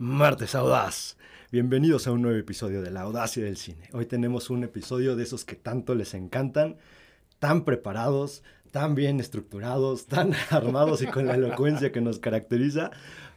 Martes Audaz. Bienvenidos a un nuevo episodio de La Audacia del Cine. Hoy tenemos un episodio de esos que tanto les encantan, tan preparados, tan bien estructurados, tan armados y con la elocuencia que nos caracteriza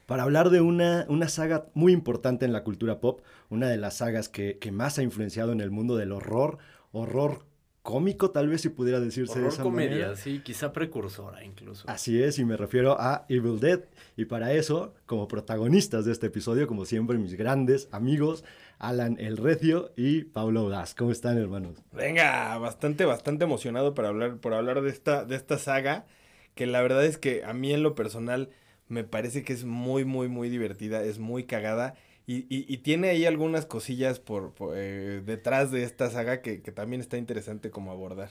para hablar de una, una saga muy importante en la cultura pop, una de las sagas que, que más ha influenciado en el mundo del horror, horror cómico, tal vez si pudiera decirse Horror de esa comedia, manera. sí, quizá precursora incluso. Así es, y me refiero a Evil Dead. Y para eso, como protagonistas de este episodio, como siempre, mis grandes amigos, Alan El Recio y Pablo Das. ¿Cómo están, hermanos? Venga, bastante, bastante emocionado para hablar, por hablar de esta, de esta saga, que la verdad es que a mí en lo personal me parece que es muy, muy, muy divertida, es muy cagada. Y, y, y tiene ahí algunas cosillas por, por, eh, detrás de esta saga que, que también está interesante como abordar.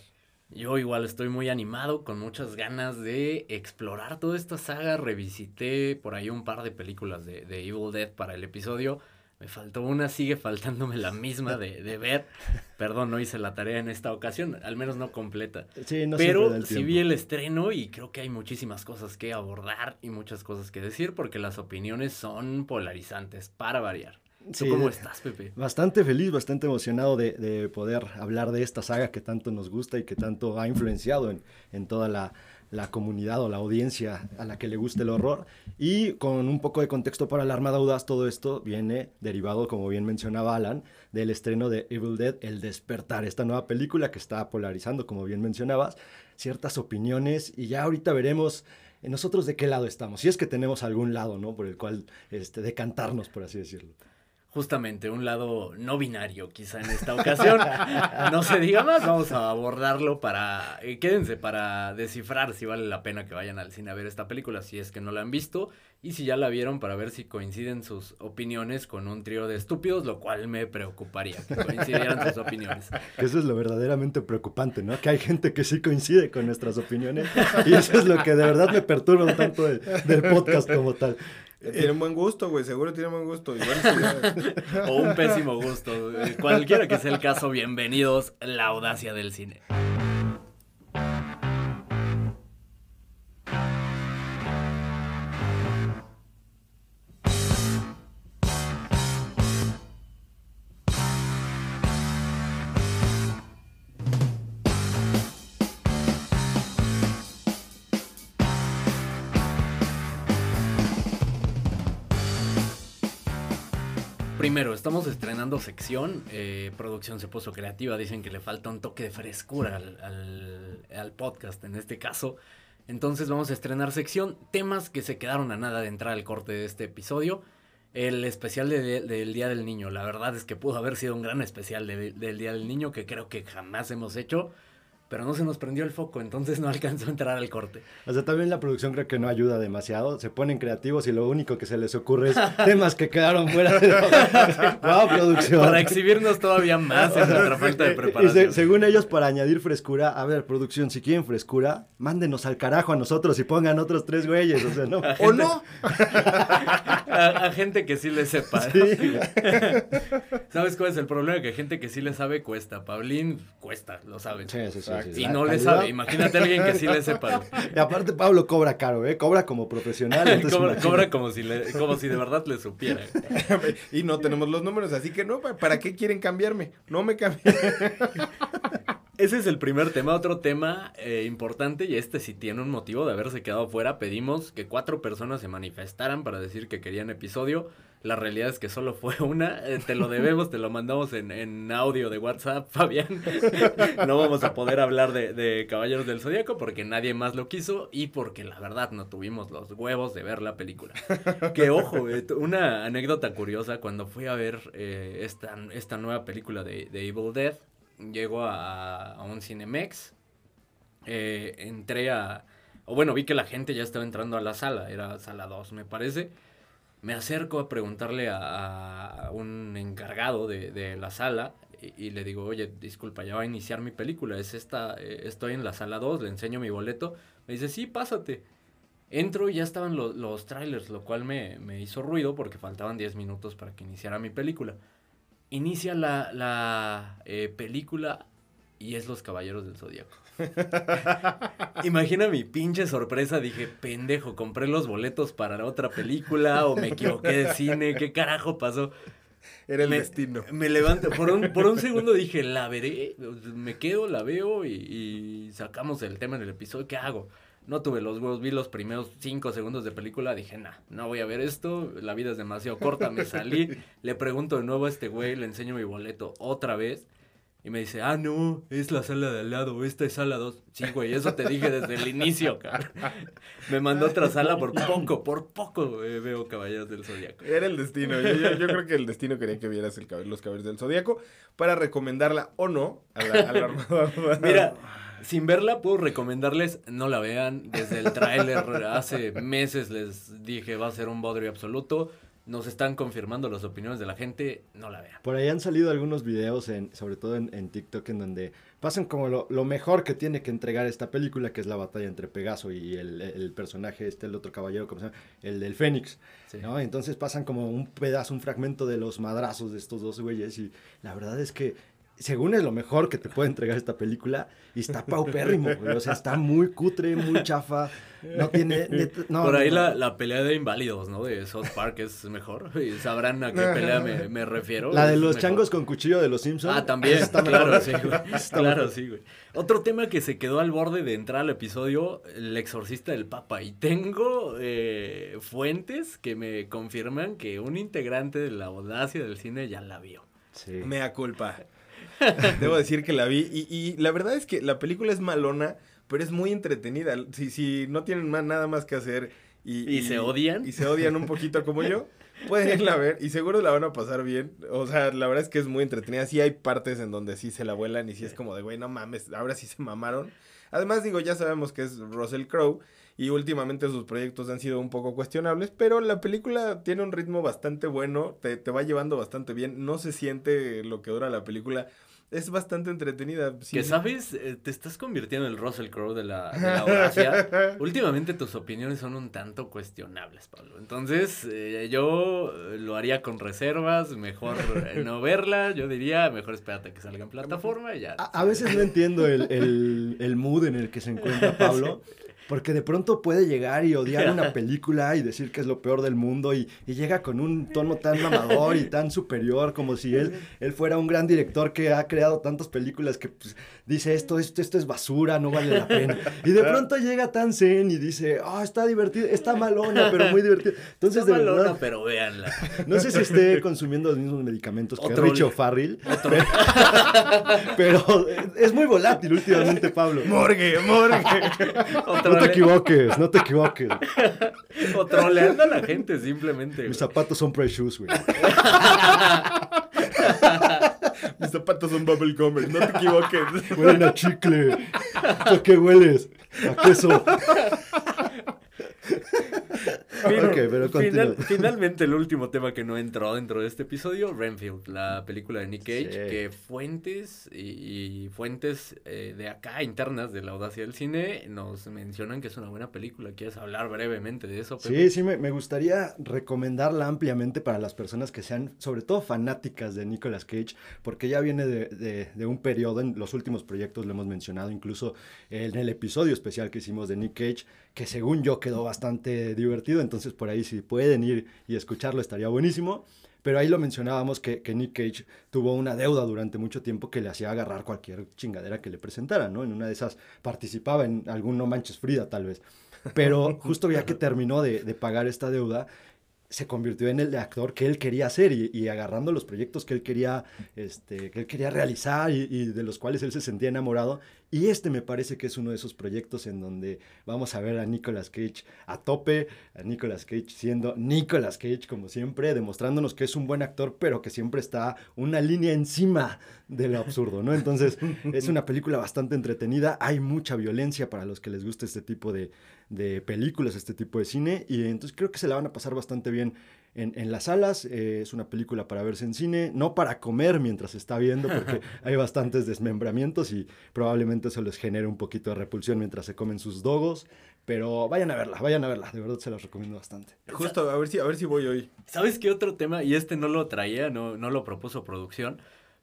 Yo igual estoy muy animado, con muchas ganas de explorar toda esta saga. Revisité por ahí un par de películas de, de Evil Dead para el episodio. Me faltó una, sigue faltándome la misma de, de ver. Perdón, no hice la tarea en esta ocasión, al menos no completa. Sí, no Pero sí vi el estreno y creo que hay muchísimas cosas que abordar y muchas cosas que decir porque las opiniones son polarizantes, para variar. ¿Tú Sí, cómo estás, Pepe? Bastante feliz, bastante emocionado de, de poder hablar de esta saga que tanto nos gusta y que tanto ha influenciado en, en toda la, la comunidad o la audiencia a la que le gusta el horror. Y con un poco de contexto para la Armada Audaz, todo esto viene derivado, como bien mencionaba Alan, del estreno de Evil Dead, El Despertar, esta nueva película que está polarizando, como bien mencionabas, ciertas opiniones y ya ahorita veremos eh, nosotros de qué lado estamos, si es que tenemos algún lado, ¿no? Por el cual este, decantarnos, por así decirlo. Justamente un lado no binario quizá en esta ocasión. No se diga más, vamos a abordarlo para... eh, quédense para descifrar si vale la pena que vayan al cine a ver esta película, si es que no la han visto, y si ya la vieron para ver si coinciden sus opiniones con un trío de estúpidos, lo cual me preocuparía, que coincidieran sus opiniones. Eso es lo verdaderamente preocupante, ¿no? Que hay gente que sí coincide con nuestras opiniones y eso es lo que de verdad me perturba tanto de- del podcast como tal. Tienen buen gusto, güey, seguro tienen buen gusto. Igual O un pésimo gusto. eh, Cualquiera que sea el caso, bienvenidos a la audacia del cine. Estamos estrenando sección. eh, producción se puso creativa. Dicen que le falta un toque de frescura al, podcast en este caso. Entonces vamos a estrenar sección. Temas que se quedaron a nada de entrar al corte de este episodio. El especial de- de- del Día del Niño. La verdad es que pudo haber sido un gran especial de- del Día del Niño que creo que jamás hemos hecho. Pero no se nos prendió el foco, entonces no alcanzó a entrar al corte. O sea, también la producción creo que no ayuda demasiado. Se ponen creativos y lo único que se les ocurre es temas que quedaron fuera de ¡Wow, producción! Para exhibirnos todavía más en nuestra falta de Y se- preparación. según ellos, para añadir frescura, a ver, producción, si quieren frescura, mándenos al carajo a nosotros y pongan otros tres güeyes. O sea, no. ¿O no? a, a gente que sí le sepa. ¿no? Sí. ¿Sabes cuál es el problema? Que gente que sí le sabe cuesta. Paulín cuesta, lo sabes. Sí, sí, sí, Y no le sabe. Imagínate a alguien que sí le sepa. Y aparte, Pablo cobra caro, ¿eh? Cobra como profesional. entonces cobra, imagínate. cobra como, si le- como si de verdad le supiera. y no tenemos los números, así que no, ¿para qué quieren cambiarme? No me cambien. Ese es el primer tema. Otro tema eh, importante, y este sí tiene un motivo de haberse quedado fuera. Pedimos que cuatro personas se manifestaran para decir que querían episodio. La realidad es que solo fue una. Eh, te lo debemos, te lo mandamos en, en audio de WhatsApp, Fabián. no vamos a poder hablar de, de Caballeros del Zodíaco porque nadie más lo quiso y porque la verdad no tuvimos los huevos de ver la película. Que ojo, eh, una anécdota curiosa, cuando fui a ver eh, esta, esta nueva película de, de Evil Dead, llego a, a un Cinemex, eh, entré a... O bueno, vi que la gente ya estaba entrando a la sala, era sala 2 me parece. Me acerco a preguntarle a, a un encargado de, de la sala y, le digo, oye, disculpa, ya va a iniciar mi película, es esta, eh, estoy en la sala 2, le enseño mi boleto. Me dice, sí, pásate. Entro y ya estaban lo- los trailers, lo cual me, me hizo ruido porque faltaban 10 minutos para que iniciara mi película. Inicia la, la eh, película y es Los Caballeros del Zodíaco. Imagina mi pinche sorpresa, dije, pendejo, compré los boletos para otra película o me equivoqué de cine, ¿qué carajo pasó? Era el me, destino. Me levanto, por un, por un segundo dije, la veré, me quedo, la veo y, y sacamos el tema en el episodio, ¿qué hago? No tuve los huevos, vi los primeros cinco segundos de película, dije, nah, no voy a ver esto, la vida es demasiado corta, me salí, le pregunto de nuevo a este güey, le enseño mi boleto otra vez, y me dice, ah, no, es la sala de al lado, esta es sala 2. Sí, güey, eso te dije desde el inicio, cara. Me mandó otra sala por poco, por poco eh, veo Caballeros del Zodíaco. Era el destino. Yo, yo, yo, creo que el destino quería que vieras el, los Caballeros del Zodíaco para recomendarla o no a la, a la. Mira, sin verla puedo recomendarles, no la vean. Desde el tráiler hace meses les dije va a ser un bodrio absoluto nos están confirmando las opiniones de la gente, no la vean. Por ahí han salido algunos videos, en, sobre todo en, en TikTok, en donde pasan como lo, lo, mejor que tiene que entregar esta película, que es la batalla entre Pegaso y el, el personaje, este, el otro caballero, ¿cómo se llama? El del Fénix. Sí. ¿no? Entonces pasan como un pedazo, un fragmento de los madrazos de estos dos güeyes y la verdad es que según es lo mejor que te puede entregar esta película, y está paupérrimo, güey. O sea, está muy cutre, muy chafa. No tiene. No, Por ahí no, la, la, pelea de inválidos, ¿no? De South Park es mejor. Y sabrán a qué pelea me, me refiero. La de los mejor. changos con cuchillo de los Simpsons. Ah, también. Está claro, sí, güey. Claro, sí, güey. Otro tema que se quedó al borde de entrar al episodio: El exorcista del Papa. Y tengo eh, fuentes que me confirman que un integrante de la audacia del cine ya la vio. Sí. Mea culpa. Debo decir que la vi y, y, la verdad es que la película es malona, pero es muy entretenida. Si, si no tienen más, nada más que hacer y, y, se odian. Y se odian un poquito como yo, pueden irla a ver y seguro la van a pasar bien. O sea, la verdad es que es muy entretenida. Sí hay partes en donde sí se la vuelan y sí es como de, güey, no mames, ahora sí se mamaron. Además, digo, ya sabemos que es Russell Crowe y últimamente sus proyectos han sido un poco cuestionables, pero la película tiene un ritmo bastante bueno, te, te va llevando bastante bien, no se siente lo que dura la película es bastante entretenida. Sí. Que sabes, eh, te estás convirtiendo en el Russell Crowe de la, de la audacia. Últimamente tus opiniones son un tanto cuestionables, Pablo. Entonces, eh, yo lo haría con reservas, mejor eh, no verla. Yo diría, mejor espérate a que salga en plataforma y ya. A, a veces no entiendo el, el, el, mood en el que se encuentra Pablo. sí. Porque de pronto puede llegar y odiar una película y decir que es lo peor del mundo y, y llega con un tono tan mamador y tan superior como si él, él fuera un gran director que ha creado tantas películas que pues, dice esto, esto, esto es basura, no vale la pena. Y de pronto llega tan zen y dice, ah, oh, está divertido, está malona, pero muy divertido. Entonces, está de malona, verdad, pero véanla. No sé si esté consumiendo los mismos medicamentos que Otro Richie li- O'Farrill, pero, pero es muy volátil últimamente, Pablo. Morgue, morgue. No te equivoques, no te equivoques. o troleando a la gente simplemente. Mis zapatos son Precious Shoes, güey. Mis zapatos son bubble gummer, no te equivoques. Huelen a chicle. ¿A qué hueles? A queso. Pero final, finalmente el último tema que no entró dentro de este episodio, Renfield, la película de Nick Cage, Sí. que fuentes y, y fuentes eh, de acá internas de la audacia del cine nos mencionan que es una buena película. ¿Quieres hablar brevemente de eso? Pepe? Sí, sí, me, me gustaría recomendarla ampliamente para las personas que sean, sobre todo, fanáticas de Nicolas Cage, porque ya viene de, de- de un periodo, en los últimos proyectos lo hemos mencionado, incluso en el episodio especial que hicimos de Nick Cage, que según yo quedó bastante divertido, entonces por ahí si pueden ir y escucharlo estaría buenísimo. Pero ahí lo mencionábamos que, que Nick Cage tuvo una deuda durante mucho tiempo que le hacía agarrar cualquier chingadera que le presentaran, ¿no? En una de esas participaba en algún No Manches Frida, tal vez. Pero justo ya que terminó de, de pagar esta deuda, se convirtió en el actor que él quería hacer y, agarrando los proyectos que él quería, este, que él quería realizar y, y de los cuales él se sentía enamorado. Y este me parece que es uno de esos proyectos en donde vamos a ver a Nicolas Cage a tope, a Nicolas Cage siendo Nicolas Cage como siempre, demostrándonos que es un buen actor, pero que siempre está una línea encima de lo absurdo, ¿no? Entonces es una película bastante entretenida, hay mucha violencia para los que les gusta este tipo de, de películas, este tipo de cine, y entonces creo que se la van a pasar bastante bien en, en las salas. Eh, es una película para verse en cine, no para comer mientras se está viendo, porque hay bastantes desmembramientos y probablemente eso les genere un poquito de repulsión mientras se comen sus dogos. Pero vayan a verla, vayan a verla, de verdad se las recomiendo bastante. Justo, a ver si, a ver si voy hoy. ¿Sabes qué otro tema? Y este no lo traía, no, no lo propuso producción.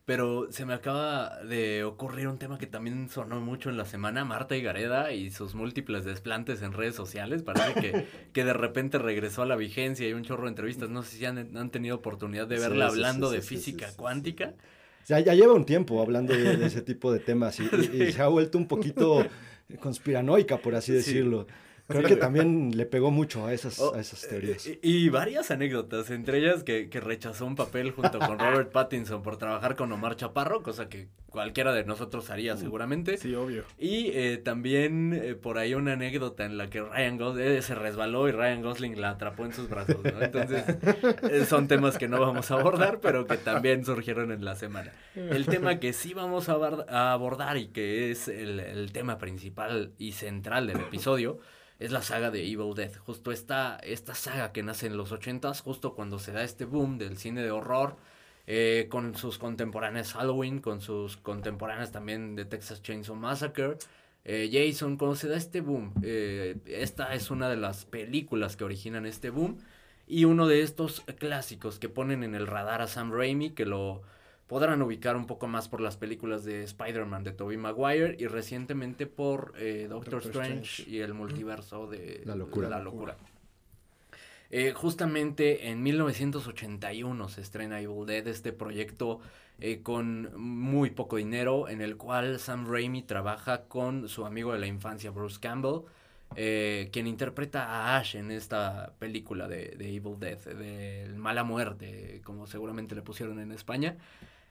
Pero se me acaba de ocurrir un tema que también sonó mucho en la semana, Marta y Gareda y sus múltiples desplantes en redes sociales. Parece que, que de repente regresó a la vigencia y un chorro de entrevistas. No sé si han, han tenido oportunidad de verla hablando de física cuántica. Ya, ya lleva un tiempo hablando de, ese tipo de temas y, y, se ha vuelto un poquito conspiranoica, por así decirlo. Creo que también le pegó mucho a esas, oh, a esas teorías. Y, varias anécdotas, entre ellas que, que, rechazó un papel junto con Robert Pattinson por trabajar con Omar Chaparro, cosa que cualquiera de nosotros haría mm, seguramente. Sí, obvio. Y eh, también eh, por ahí una anécdota en la que Ryan Gosling eh, se resbaló y Ryan Gosling la atrapó en sus brazos, ¿no? Entonces, son temas que no vamos a abordar, pero que también surgieron en la semana. El tema que sí vamos a, abordar y que es el, el tema principal y central del episodio es la saga de Evil Dead. Justo esta, esta saga que nace en los 80s, justo cuando se da este boom del cine de horror, eh, con sus contemporáneas Halloween, con sus contemporáneas también de Texas Chainsaw Massacre. Eh, Jason, cuando se da este boom, eh, esta es una de las películas que originan este boom y uno de estos clásicos que ponen en el radar a Sam Raimi, que lo, podrán ubicar un poco más por las películas de Spider-Man de Tobey Maguire y recientemente por eh, Doctor, Strange, y el multiverso de La Locura. La locura. Eh, justamente en 1981 se estrena Evil Dead, este proyecto eh, con muy poco dinero, en el cual Sam Raimi trabaja con su amigo de la infancia, Bruce Campbell, quien interpreta a Ash en esta película de, de Evil Dead, de Mala Muerte, como seguramente le pusieron en España.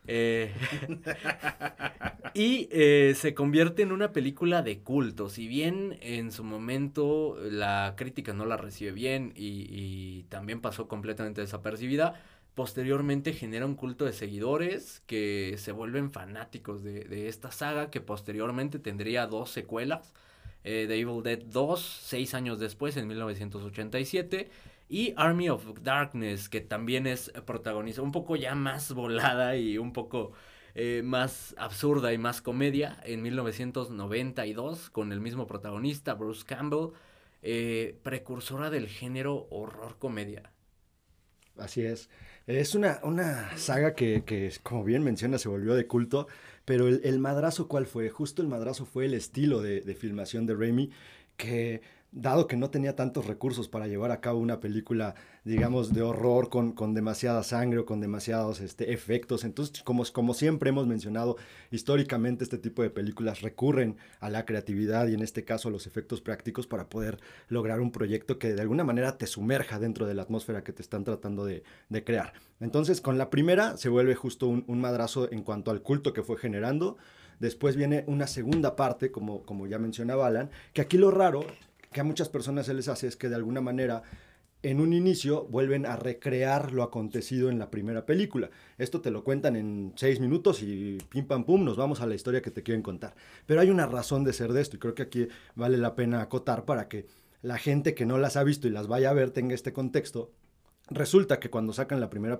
Eh, y eh, se convierte en una película de culto. Si bien en su momento la crítica no la recibe bien y, también pasó completamente desapercibida, posteriormente genera un culto de seguidores que se vuelven fanáticos de, esta saga que posteriormente tendría dos secuelas. Eh, The Evil Dead 2, seis años después, en 1987 y Army of Darkness, que también es protagonista, un poco ya más volada y un poco eh, más absurda y más comedia, en 1992, con el mismo protagonista, Bruce Campbell, eh, precursora del género horror-comedia. Así es. Es una, una saga que, que, como bien menciona, se volvió de culto, pero el, madrazo, ¿cuál fue? Justo el madrazo fue el estilo de, de filmación de Raimi, que dado que no tenía tantos recursos para llevar a cabo una película, digamos, de horror con, con demasiada sangre o con demasiados este, efectos. Entonces, como, como siempre hemos mencionado, históricamente este tipo de películas recurren a la creatividad y en este caso a los efectos prácticos para poder lograr un proyecto que de alguna manera te sumerja dentro de la atmósfera que te están tratando de, de crear. Entonces, con la primera se vuelve justo un, un madrazo en cuanto al culto que fue generando. Después viene una segunda parte, como, como ya mencionaba Alan, que aquí lo raro que a muchas personas se les hace es que de alguna manera en un inicio vuelven a recrear lo acontecido en la primera película. Esto te lo cuentan en seis minutos y pim pam pum, nos vamos a la historia que te quieren contar. Pero hay una razón de ser de esto y creo que aquí vale la pena acotar para que la gente que no las ha visto y las vaya a ver tenga este contexto. Resulta que cuando sacan la primera,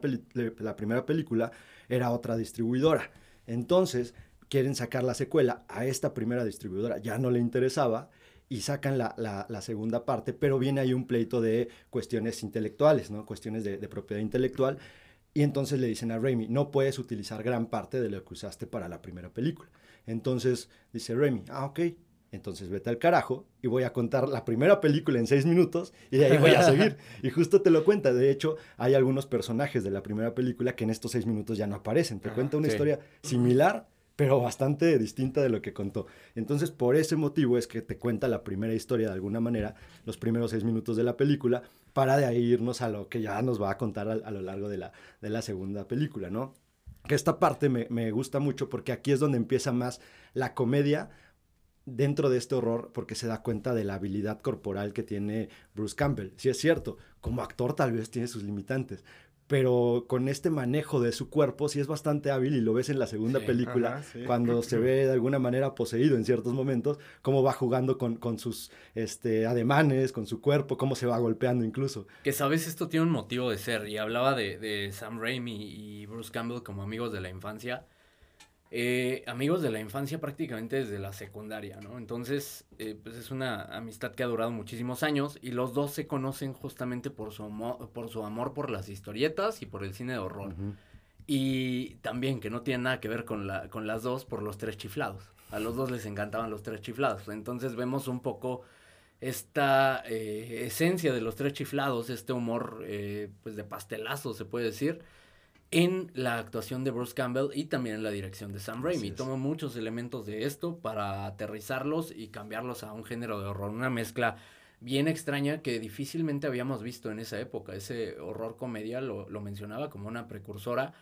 la primera película era otra distribuidora. Entonces quieren sacar la secuela a esta primera distribuidora. Ya no le interesaba y sacan la, la, segunda parte, pero viene ahí un pleito de cuestiones intelectuales, ¿no? Cuestiones de, propiedad intelectual. Y entonces le dicen a Raimi, no puedes utilizar gran parte de lo que usaste para la primera película. Entonces dice Raimi, ah, ok, entonces vete al carajo y voy a contar la primera película en seis minutos y de ahí voy a seguir. y justo te lo cuenta. De hecho, hay algunos personajes de la primera película que en estos seis minutos ya no aparecen. Te cuenta una historia similar pero bastante distinta de lo que contó. Entonces, por ese motivo es que te cuenta la primera historia de alguna manera, los primeros seis minutos de la película, para de ahí irnos a lo que ya nos va a contar a, lo largo de la, de la segunda película, ¿no? Que esta parte me, me gusta mucho porque aquí es donde empieza más la comedia, dentro de este horror porque se da cuenta de la habilidad corporal que tiene Bruce Campbell. Si es cierto, como actor tal vez tiene sus limitantes, pero con este manejo de su cuerpo sí es bastante hábil y lo ves en la segunda película cuando se ve de alguna manera poseído en ciertos momentos, cómo va jugando con, con, sus este, ademanes, con su cuerpo, cómo se va golpeando incluso. Que sabes, esto tiene un motivo de ser y hablaba de, de Sam Raimi y Bruce Campbell como amigos de la infancia eh, amigos de la infancia prácticamente desde la secundaria, ¿no? Entonces, eh, pues es una amistad que ha durado muchísimos años y los dos se conocen justamente por su, amor, por su amor por las historietas y por el cine de horror. Y también que no tiene nada que ver con, la, con las dos por los tres chiflados. A los dos les encantaban los tres chiflados. Entonces vemos un poco esta eh, esencia de los tres chiflados, este humor pues de pastelazo se puede decir, en la actuación de Bruce Campbell y también en la dirección de Sam Raimi. Toma muchos elementos de esto para aterrizarlos y cambiarlos a un género de horror, una mezcla bien extraña que difícilmente habíamos visto en esa época. Ese horror comedia lo, lo mencionaba como una precursora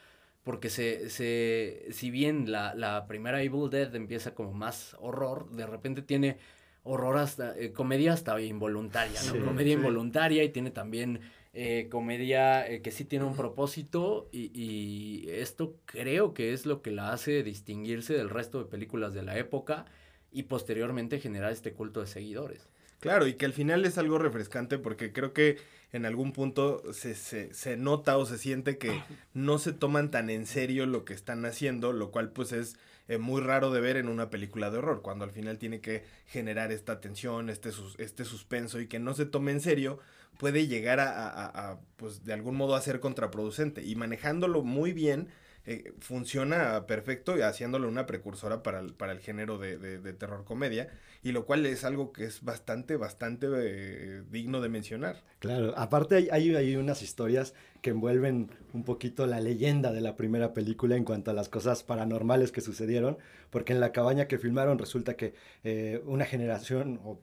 porque se, se, si bien la, la, primera Evil Dead empieza como más horror, de repente tiene horror hasta, eh, comedia hasta involuntaria, ¿no? comedia involuntaria y tiene también eh, comedia eh, que sí tiene un propósito y, y, esto creo que es lo que la hace distinguirse del resto de películas de la época y posteriormente generar este culto de seguidores. Claro, y que al final es algo refrescante porque creo que en algún punto se, se, se, nota o se siente que no se toman tan en serio lo que están haciendo, lo cual pues es eh, muy raro de ver en una película de horror, cuando al final tiene que generar esta tensión, este, sus, este suspenso y que no se tome en serio, puede llegar a, a, a, pues de algún modo a ser contraproducente. Y manejándolo muy bien, eh, funciona perfecto haciéndolo una precursora para el, para el género de, de, de, terror comedia y lo cual es algo que es bastante, bastante eh, digno de mencionar. Claro, aparte hay, hay, hay, unas historias que envuelven un poquito la leyenda de la primera película en cuanto a las cosas paranormales que sucedieron, porque en la cabaña que filmaron resulta que eh, una generación o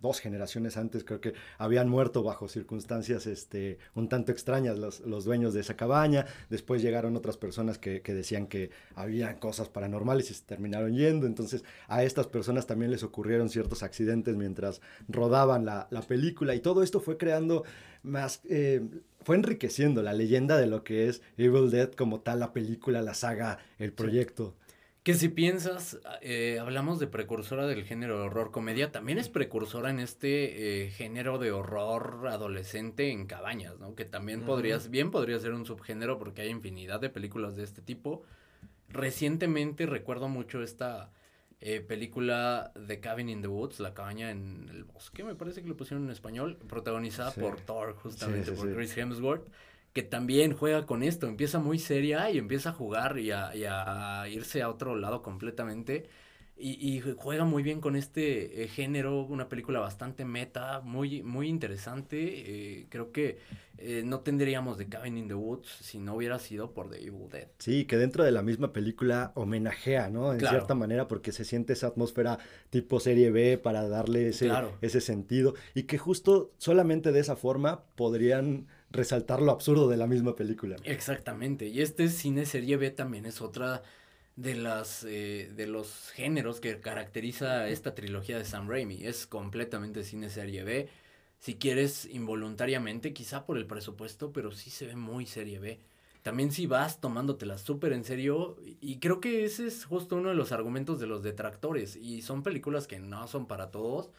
dos generaciones antes creo que habían muerto bajo circunstancias este, un tanto extrañas los, los dueños de esa cabaña, después llegaron otras personas que, que decían que había cosas paranormales y se terminaron yendo, entonces a estas personas también les ocurrieron ciertos accidentes mientras rodaban la, la película y todo esto fue creando más, eh, fue enriqueciendo la leyenda de lo que es Evil Dead como tal, la película, la saga, el proyecto. Sí. Que si piensas, eh, hablamos de precursora del género de horror comedia, también es precursora en este eh, género de horror adolescente en cabañas, ¿no? Que también podrías, bien podría ser un subgénero porque hay infinidad de películas de este tipo. Recientemente recuerdo mucho esta eh, película The Cabin in the Woods, La cabaña en el bosque, me parece que lo pusieron en español, protagonizada sí. por Thor, justamente sí, sí, por Chris Hemsworth, que también juega con esto, empieza muy seria y empieza a jugar y a, y a irse a otro lado completamente. Y, y, juega muy bien con este eh, género, una película bastante meta, muy, muy interesante. Eh, creo que eh, no tendríamos The Cabin in the Woods si no hubiera sido por The Evil Dead. Sí, que dentro de la misma película homenajea, ¿no? En claro. cierta manera, porque se siente esa atmósfera tipo serie B para darle ese, claro. ese sentido. Y que justo solamente de esa forma podrían resaltar lo absurdo de la misma película. Exactamente. Y este cine serie B también es otra de las eh, de los géneros que caracteriza esta trilogía de Sam Raimi. Es completamente cine serie B. Si quieres involuntariamente, quizá por el presupuesto, pero sí se ve muy serie B. También si vas tomándotela súper en serio, y creo que ese es justo uno de los argumentos de los detractores, y son películas que no son para todos.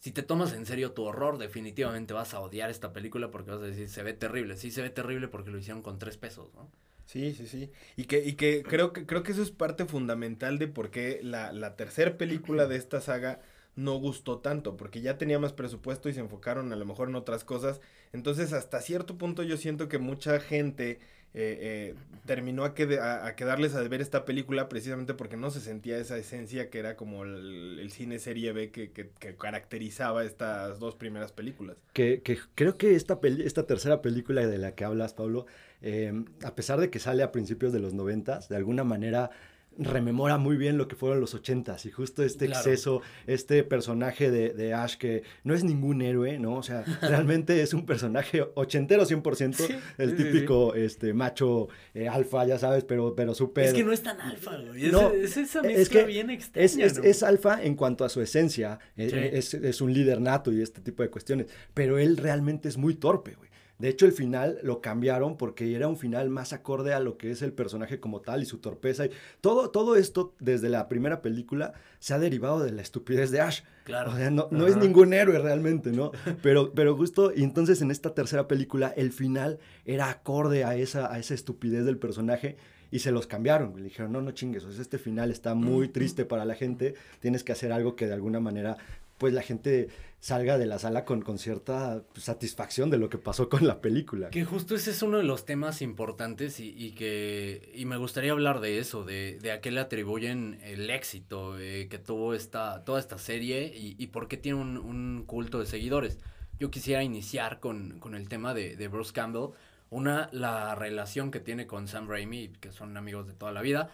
Si te tomas en serio tu horror, definitivamente vas a odiar esta película porque vas a decir, se ve terrible. Sí, se ve terrible porque lo hicieron con tres pesos, ¿no? Sí, sí, sí. Y que, y que creo que creo que eso es parte fundamental de por qué la, la tercera película de esta saga no gustó tanto, porque ya tenía más presupuesto y se enfocaron a lo mejor en otras cosas. Entonces, hasta cierto punto yo siento que mucha gente eh, eh, terminó a, que, a, a, quedarles a ver esta película precisamente porque no se sentía esa esencia que era como el, el cine serie B que, que, que, caracterizaba estas dos primeras películas. Que, que creo que esta, peli esta tercera película de la que hablas, Pablo, eh, a pesar de que sale a principios de los noventas, de alguna manera rememora muy bien lo que fueron los ochentas y justo este claro. exceso, este personaje de, de, Ash que no es ningún héroe, ¿no? O sea, realmente es un personaje ochentero 100%, sí, el sí, típico sí. Este, macho eh, alfa, ya sabes, pero, pero súper... Es que no es tan alfa, güey. Es, no, es esa mezcla es que bien extraña, es, es, ¿no? es, alfa en cuanto a su esencia, eh, es, es un líder nato y este tipo de cuestiones, pero él realmente es muy torpe, güey. De hecho, el final lo cambiaron porque era un final más acorde a lo que es el personaje como tal y su torpeza. Y todo, todo esto, desde la primera película, se ha derivado de la estupidez de Ash. Claro. O sea, no, no es ningún héroe realmente, ¿no? Pero, pero justo, y entonces en esta tercera película, el final era acorde a esa, a esa estupidez del personaje y se los cambiaron. Le dijeron, no, no chingues, este final está muy triste para la gente, tienes que hacer algo que de alguna manera, pues la gente salga de la sala con, con cierta satisfacción de lo que pasó con la película. Que justo ese es uno de los temas importantes y, y que y me gustaría hablar de eso, de, de a qué le atribuyen el éxito eh, que tuvo esta, toda esta serie y, y por qué tiene un, un, culto de seguidores. Yo quisiera iniciar con, con el tema de, de, Bruce Campbell. Una, la relación que tiene con Sam Raimi, que son amigos de toda la vida.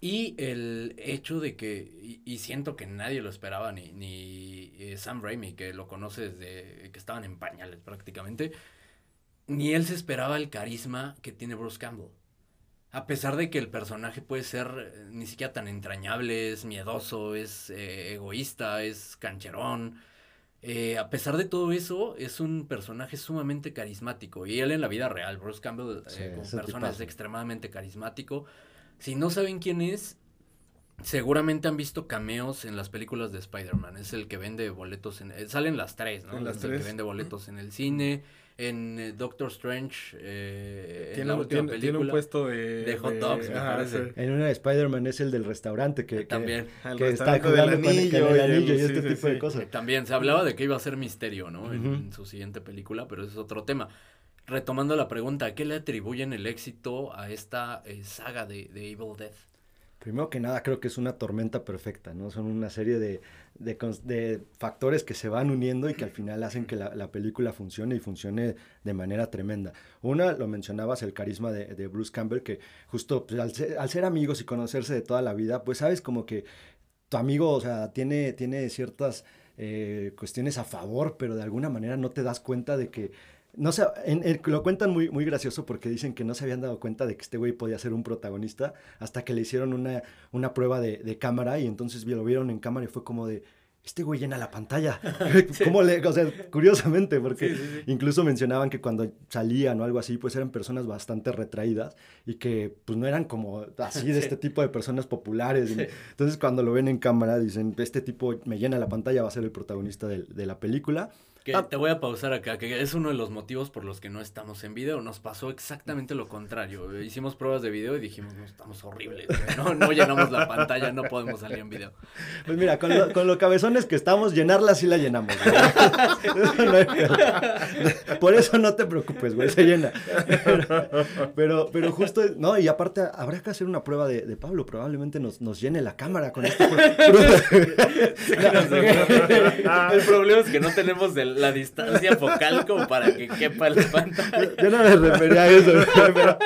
Y el hecho de que, y, y siento que nadie lo esperaba, ni, ni eh, Sam Raimi, que lo conoce desde que estaban en pañales prácticamente, ni él se esperaba el carisma que tiene Bruce Campbell. A pesar de que el personaje puede ser eh, ni siquiera tan entrañable, es miedoso, es eh, egoísta, es cancherón. A pesar de todo eso, es un personaje sumamente carismático. Y él en la vida real, Bruce Campbell, sí, como persona, tipazo. es extremadamente carismático. Si no saben quién es, seguramente han visto cameos en las películas de Spider-Man. Es el que vende boletos en... Eh, salen las tres, ¿no? En las es tres. el que vende boletos en el cine. En eh, Doctor Strange, eh, tiene, en la un, última tiene, película. tiene un puesto de... de hot dogs, me ajá, parece. sí. En una de Spider-Man es el del restaurante que, que También. Que está jugando con el, anillo el y anillo y, el- este sí, sí, tipo de sí. cosas. También se hablaba de que iba a ser misterio, ¿no? En, su siguiente película, pero ese es otro tema. Retomando la pregunta, ¿a qué le atribuyen el éxito a esta eh, saga de, Evil Death? Primero que nada, creo que es una tormenta perfecta, ¿no? Son una serie de, de, factores que se van uniendo y que al final hacen que la, la película funcione y funcione de manera tremenda. Una, lo mencionabas, el carisma de, Bruce Campbell, que justo pues, al, ser, al ser amigos y conocerse de toda la vida, pues sabes como que tu amigo, o sea, tiene, tiene ciertas eh, cuestiones a favor, pero de alguna manera no te das cuenta de que no sé, en, en- lo cuentan muy, muy gracioso porque dicen que no se habían dado cuenta de que este güey podía ser un protagonista hasta que le hicieron una, una prueba de, de cámara y entonces lo vieron en cámara y fue como de, este güey llena la pantalla. ¿Cómo le, o sea, curiosamente, porque Sí, incluso mencionaban que cuando salían o algo así, pues eran personas bastante retraídas y que pues no eran como así de este tipo de personas populares. Entonces cuando lo ven en cámara dicen, este tipo me llena la pantalla, va a ser el protagonista del- de la película. Que Ah. te voy a pausar acá, que es uno de los motivos por los que no estamos en video. Nos pasó exactamente lo contrario. Hicimos pruebas de video y dijimos, no, estamos horribles. No, no llenamos la pantalla, no podemos salir en video. Pues mira, con lo, con lo cabezones que estamos, llenarla sí la llenamos. güey. No. Por eso no te preocupes, güey, se llena. Pero, pero, justo, no, y aparte habrá que hacer una prueba de, de Pablo, probablemente nos, nos llene la cámara con prueba. El problema es que no tenemos el- la distancia focal como para que quepa la pantalla. Yo no me refería a eso, pero,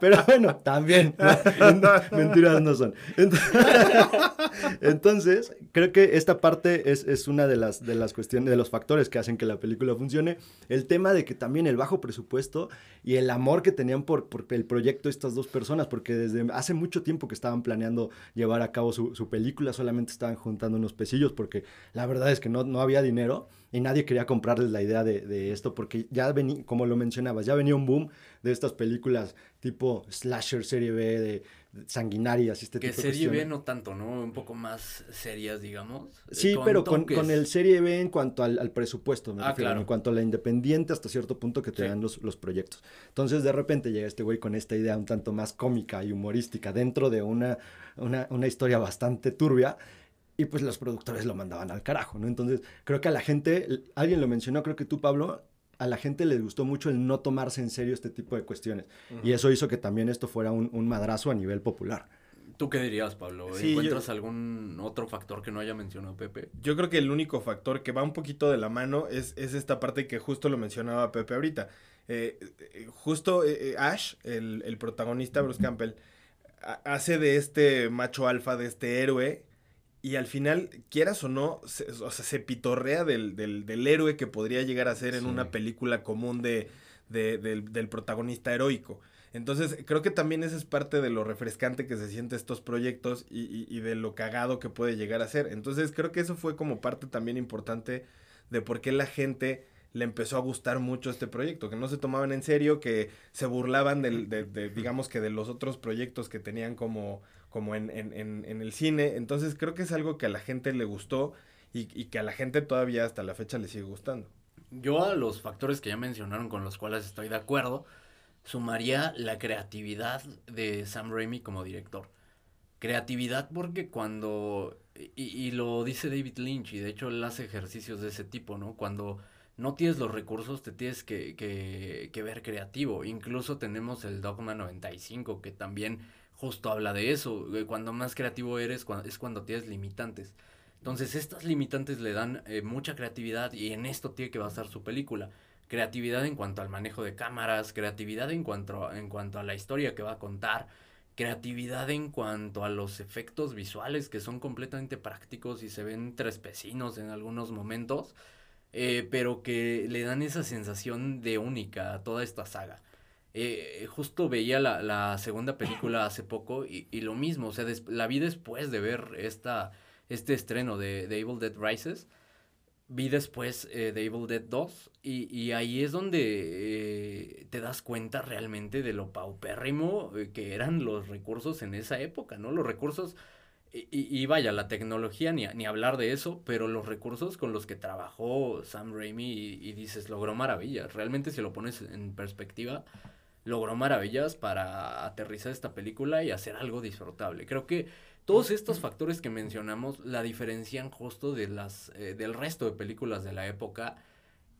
pero bueno, también. ¿no? Mentiras no son. Entonces, entonces, creo que esta parte es, es una de las, de las cuestiones, de los factores que hacen que la película funcione. El tema de que también el bajo presupuesto y el amor que tenían por, por el proyecto estas dos personas, porque desde hace mucho tiempo que estaban planeando llevar a cabo su, su película, solamente estaban juntando unos pesillos, porque la verdad es que no, no había dinero y nadie quería comprarles la idea de, de esto, porque ya venía, como lo mencionabas, ya venía un boom de estas películas tipo slasher, serie B, de, sanguinarias este Que tipo de serie B no tanto, ¿no? Un poco más serias, digamos. Sí, Con pero con, con el serie B en cuanto al, al presupuesto, me Ah, refiero, claro. en cuanto a la independiente hasta cierto punto que te Sí. dan los, los proyectos. Entonces de repente llega este güey con esta idea un tanto más cómica y humorística dentro de una, una, una historia bastante turbia. Y pues los productores lo mandaban al carajo, ¿no? Entonces creo que a la gente, alguien lo mencionó, creo que tú, Pablo, a la gente les gustó mucho el no tomarse en serio este tipo de cuestiones. Y eso hizo que también esto fuera un, un madrazo a nivel popular. ¿Tú qué dirías, Pablo? Sí, ¿Encuentras algún otro factor que no haya mencionado Pepe? Yo creo que el único factor que va un poquito de la mano es, es esta parte que justo lo mencionaba Pepe ahorita. Eh, eh, justo eh, Ash, el, el protagonista Bruce Campbell, ha- hace de este macho alfa, de este héroe, y al final, quieras o no, se, o sea, se pitorrea del, del, del héroe que podría llegar a ser en Sí. una película común de, de- del, del protagonista heroico. Entonces, creo que también esa es parte de lo refrescante que se siente estos proyectos y, y- y de lo cagado que puede llegar a ser. Entonces, creo que eso fue como parte también importante de por qué la gente le empezó a gustar mucho este proyecto, que no se tomaban en serio, que se burlaban del, de, de, digamos que de los otros proyectos que tenían como, como en, en, en, en el cine. Entonces, creo que es algo que a la gente le gustó y, y que a la gente todavía hasta la fecha le sigue gustando. Yo a los factores que ya mencionaron con los cuales estoy de acuerdo, sumaría la creatividad de Sam Raimi como director. Creatividad porque cuando, y, y, lo dice David Lynch, y de hecho él hace ejercicios de ese tipo, ¿no? Cuando no tienes los recursos, te tienes que, que, que ver creativo. Incluso tenemos el Dogma 95, que también justo habla de eso. Cuando más creativo eres es cuando tienes limitantes. Entonces estas limitantes le dan eh, mucha creatividad y en esto tiene que basar su película. Creatividad en cuanto al manejo de cámaras, creatividad en cuanto, en cuanto a la historia que va a contar, creatividad en cuanto a los efectos visuales que son completamente prácticos y se ven trespecinos en algunos momentos, eh, pero que le dan esa sensación de única a toda esta saga. Eh, justo veía la, la, segunda película hace poco y, y lo mismo, o sea, la vi después de ver esta, este estreno de, de Evil Dead Rises. Vi después eh, The Evil Dead 2 y, y ahí es donde eh, te das cuenta realmente de lo paupérrimo eh, que eran los recursos en esa época, ¿no? Los recursos, y, y vaya, la tecnología, ni, ni hablar de eso, pero los recursos con los que trabajó Sam Raimi y, y dices, logró maravillas. Realmente si lo pones en perspectiva, logró maravillas para aterrizar esta película y hacer algo disfrutable. Creo que todos estos factores que mencionamos la diferencian justo de las, eh, del resto de películas de la época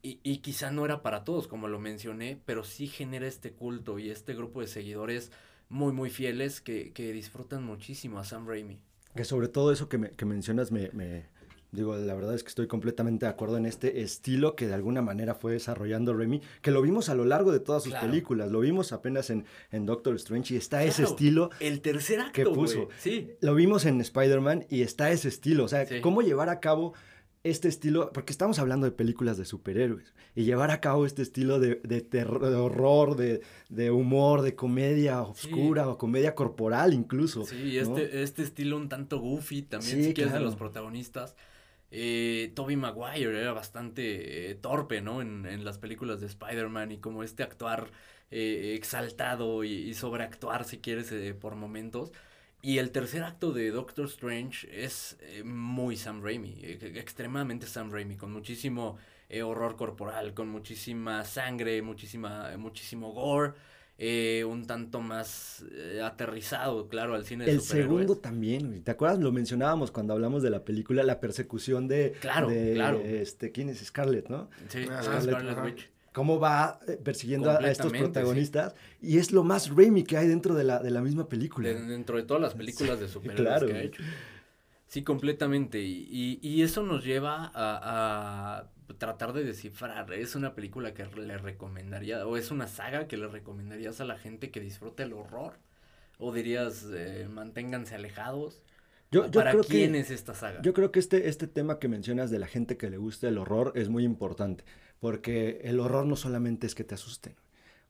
y, y, quizá no era para todos, como lo mencioné, pero sí genera este culto y este grupo de seguidores muy, muy fieles que, que disfrutan muchísimo a Sam Raimi. Que sobre todo eso que, me, que mencionas me, me, Digo, la verdad es que estoy completamente de acuerdo en este estilo que de alguna manera fue desarrollando Remy, que lo vimos a lo largo de todas sus claro. películas, lo vimos apenas en, en Doctor Strange y está claro, ese estilo. El tercer acto que puso. Wey. Sí. Lo vimos en Spider-Man y está ese estilo, o sea, sí. cómo llevar a cabo este estilo, porque estamos hablando de películas de superhéroes, y llevar a cabo este estilo de, de, terror, de horror, de, de, humor, de comedia oscura sí. o comedia corporal incluso. Sí, este, este estilo un tanto goofy también, sí, si quieres, claro. de los protagonistas. Eh, Toby Maguire era bastante eh, torpe, ¿no? En, en, las películas de Spider-Man y como este actuar eh, exaltado y, y, sobreactuar, si quieres, eh, por momentos. Y el tercer acto de Doctor Strange es muy Sam Raimi, extremadamente Sam Raimi, con muchísimo horror corporal, con muchísima sangre, muchísima, muchísimo gore. Eh, un tanto más eh, aterrizado, claro, al cine de El segundo también, ¿te acuerdas? Lo mencionábamos cuando hablamos de la película, la persecución de... Claro, de, claro. Este, ¿Quién es? Scarlett, ¿no? Sí, ah, Scarlett, Scarlett Witch. Cómo va eh, persiguiendo a estos protagonistas. Sí. Y es lo más Raimi que hay dentro de la, de la misma película. De, dentro de todas las películas de superhéroes claro. que ha hecho. Sí, completamente. Y, y, y eso nos lleva a, a tratar de descifrar. Es una película que le recomendaría, o es una saga que le recomendarías a la gente que disfrute el horror. O dirías, eh, manténganse alejados. Yo, yo ¿Para creo quién que, es esta saga? Yo creo que este, este tema que mencionas de la gente que le gusta el horror es muy importante. Porque el horror no solamente es que te asusten.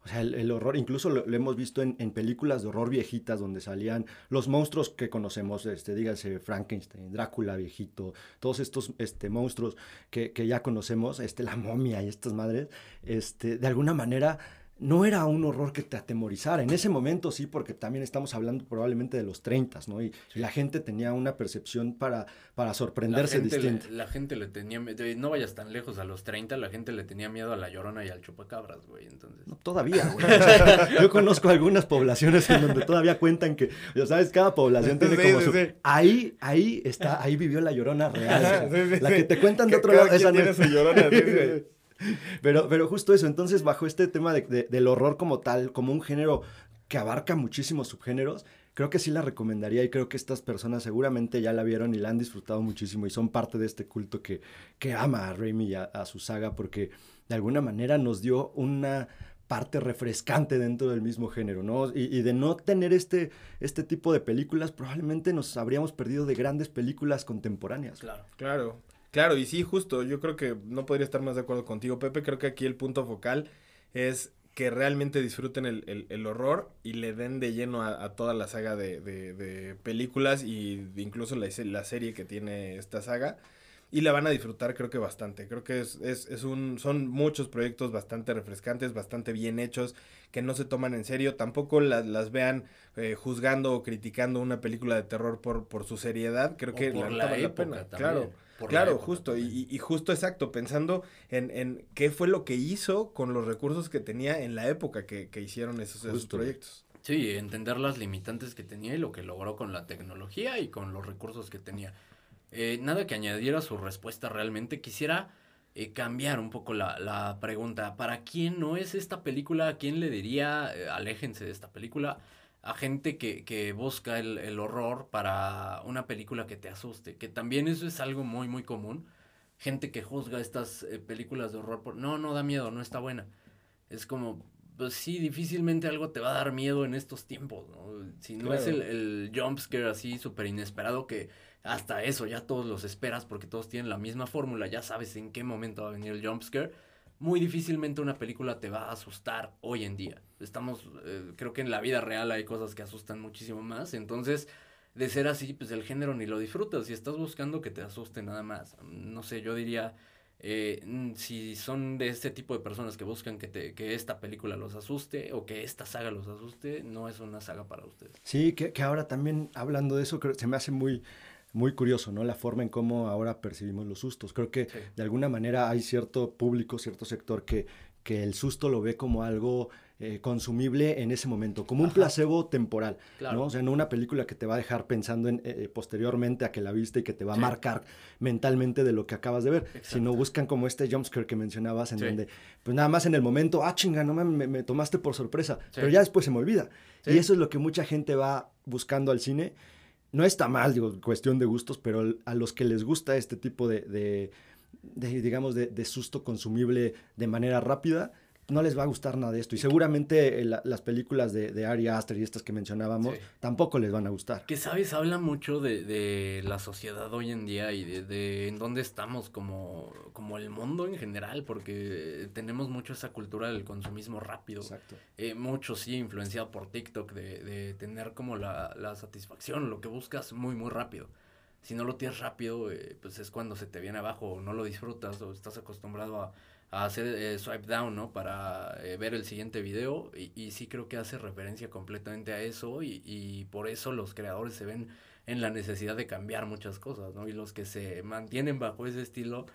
O sea, el, horror, incluso lo, lo hemos visto en, en, películas de horror viejitas donde salían los monstruos que conocemos, este, dígase Frankenstein, Drácula viejito, todos estos este, monstruos que, que ya conocemos, este, la momia y estas madres, este, de alguna manera no era un horror que te atemorizara. En ese momento sí, porque también estamos hablando probablemente de los 30, ¿no? Y, sí. la gente tenía una percepción para, para sorprenderse la distinta. Le, la gente le tenía no vayas tan lejos a los 30, la gente le tenía miedo a la llorona y al chupacabras, güey, entonces. No, todavía, güey. Yo conozco algunas poblaciones en donde todavía cuentan que, ya sabes, cada población tiene sí, como su... Ahí, ahí está, ahí vivió la llorona real. la que te cuentan de otro lado, esa no es. Llorona, Pero, pero justo eso, entonces bajo este tema de, de, del horror como tal, como un género que abarca muchísimos subgéneros, creo que sí la recomendaría y creo que estas personas seguramente ya la vieron y la han disfrutado muchísimo y son parte de este culto que, que ama a Raimi y a, a su saga porque de alguna manera nos dio una parte refrescante dentro del mismo género, ¿no? Y, y, de no tener este, este tipo de películas, probablemente nos habríamos perdido de grandes películas contemporáneas. Claro. Claro. Claro, y sí, justo, yo creo que no podría estar más de acuerdo contigo, Pepe. Creo que aquí el punto focal es que realmente disfruten el, el, el horror y le den de lleno a, a toda la saga de, de, de películas y de incluso la, la, serie que tiene esta saga. Y la van a disfrutar creo que bastante. Creo que es, es, es un, son muchos proyectos bastante refrescantes, bastante bien hechos, que no se toman en serio. Tampoco las, las vean eh, juzgando o criticando una película de terror por, por su seriedad. Creo o que por la, la, la pena. También. Claro. Por claro, justo, y, y, justo exacto, pensando en, en, qué fue lo que hizo con los recursos que tenía en la época que, que hicieron esos, esos proyectos. Sí, entender las limitantes que tenía y lo que logró con la tecnología y con los recursos que tenía. Eh, nada que añadiera a su respuesta realmente. Quisiera eh, cambiar un poco la, la, pregunta. ¿Para quién no es esta película? ¿A quién le diría, eh, aléjense de esta película? A gente que, que busca el, el, horror para una película que te asuste. Que también eso es algo muy, muy común. Gente que juzga estas eh, películas de horror por, no, no da miedo, no está buena. Es como, pues sí, difícilmente algo te va a dar miedo en estos tiempos, ¿no? Si no claro. es el, el jumpscare así súper inesperado que hasta eso ya todos los esperas porque todos tienen la misma fórmula, ya sabes en qué momento va a venir el jumpscare. Muy difícilmente una película te va a asustar hoy en día. Estamos, eh, creo que en la vida real hay cosas que asustan muchísimo más. Entonces, de ser así, pues el género ni lo disfrutas. Si estás buscando que te asuste nada más. No sé, yo diría, eh, si son de este tipo de personas que buscan que, te, que esta película los asuste o que esta saga los asuste, no es una saga para ustedes. Sí, que, que ahora también hablando de eso, se me hace muy muy curioso, ¿no? La forma en cómo ahora percibimos los sustos. Creo que sí. de alguna manera hay cierto público, cierto sector que, que el susto lo ve como algo eh, consumible en ese momento, como un placebo temporal, claro. ¿no? O sea, no una película que te va a dejar pensando en, eh, posteriormente a que la viste y que te va sí. a marcar mentalmente de lo que acabas de ver, Exacto. sino buscan como este jumpscare que mencionabas, en sí. donde, pues nada más en el momento, ah, chinga, no me, me, me tomaste por sorpresa, pero ya después se me olvida. Y eso es lo que mucha gente va buscando al cine no está mal, digo, cuestión de gustos, pero a los que les gusta este tipo de, digamos, de, de, susto consumible de manera rápida, no les va a gustar nada de esto. Y seguramente la, las películas de, de, Ari Aster y estas que mencionábamos sí. tampoco les van a gustar. Que, ¿sabes? Habla mucho de, de la sociedad hoy en día y de, de, en dónde estamos como, como el mundo en general, porque tenemos mucho esa cultura del consumismo rápido. Exacto. Eh, mucho, sí, influenciado por TikTok, de, de tener como la, la satisfacción, lo que buscas muy, muy rápido si no lo tienes rápido, eh, pues es cuando se te viene abajo, o no lo disfrutas, o estás acostumbrado a, a hacer eh, swipe down, ¿no? Para eh, ver el siguiente video, y, y, sí creo que hace referencia completamente a eso, y, y, por eso los creadores se ven en la necesidad de cambiar muchas cosas, ¿no? Y los que se mantienen bajo ese estilo,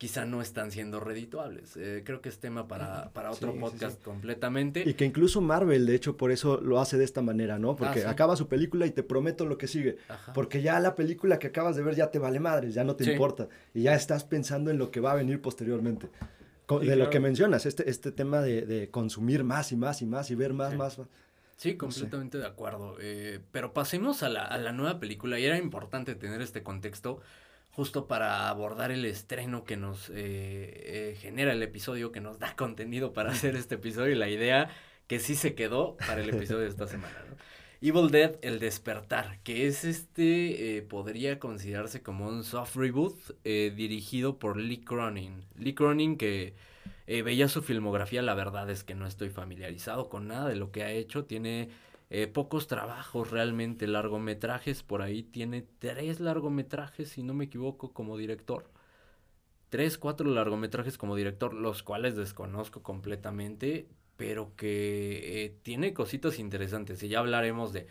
quizá no están siendo redituables. Eh, creo que es tema para, para otro sí, podcast sí, sí. completamente. Y que incluso Marvel, de hecho, por eso lo hace de esta manera, ¿no? Porque ah, acaba su película y te prometo lo que sigue. Ajá. Porque ya la película que acabas de ver ya te vale madres, ya no te importa. Y ya estás pensando en lo que va a venir posteriormente. De claro. lo que mencionas, este, este tema de, de, consumir más y más y más y ver más, más, más. Sí, completamente no sé. de acuerdo. Eh, pero pasemos a la, a la nueva película y era importante tener este contexto justo para abordar el estreno que nos eh, eh, genera el episodio, que nos da contenido para hacer este episodio y la idea que sí se quedó para el episodio de esta semana. ¿no? Evil Dead, El Despertar, que es este, eh, podría considerarse como un soft reboot eh, dirigido por Lee Cronin. Lee Cronin que eh, veía su filmografía, la verdad es que no estoy familiarizado con nada de lo que ha hecho, tiene pocos trabajos realmente, largometrajes, por ahí tiene tres largometrajes, si no me equivoco, como director. Tres, cuatro largometrajes como director, los cuales desconozco completamente, pero que eh, tiene cositas interesantes y ya hablaremos de,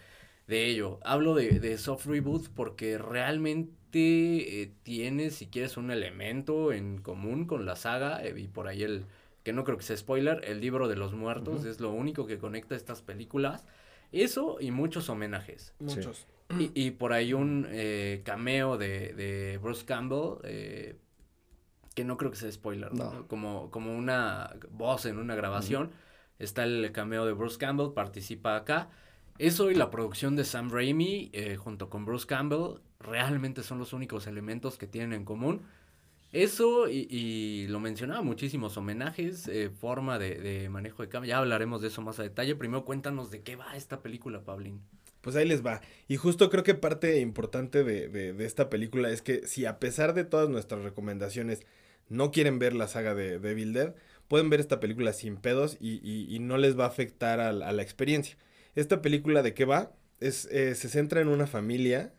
de ello. Hablo de, de soft reboot porque realmente eh, tiene, si quieres, un elemento en común con la saga eh, y por ahí el, que no creo que sea spoiler, el libro de los muertos uh -huh. es lo único que conecta estas películas. Eso y muchos homenajes. Muchos. Sí. Y, y, por ahí un eh, cameo de, de, Bruce Campbell, eh, que no creo que sea spoiler, no. ¿no? Como, como una voz en una grabación. Uh -huh está el cameo de Bruce Campbell, participa acá. Eso y la producción de Sam Raimi eh, junto con Bruce Campbell realmente son los únicos elementos que tienen en común. Eso y, lo mencionaba, muchísimos homenajes, eh, forma de, de, manejo de cámara. Ya hablaremos de eso más a detalle. Primero cuéntanos de qué va esta película, Pablín. Pues ahí les va. Y justo creo que parte importante de, de, esta película es que si a pesar de todas nuestras recomendaciones no quieren ver la saga de, Bill Dead, pueden ver esta película sin pedos y, no les va a afectar a, la experiencia. Esta película de qué va? Eh, se centra en una familia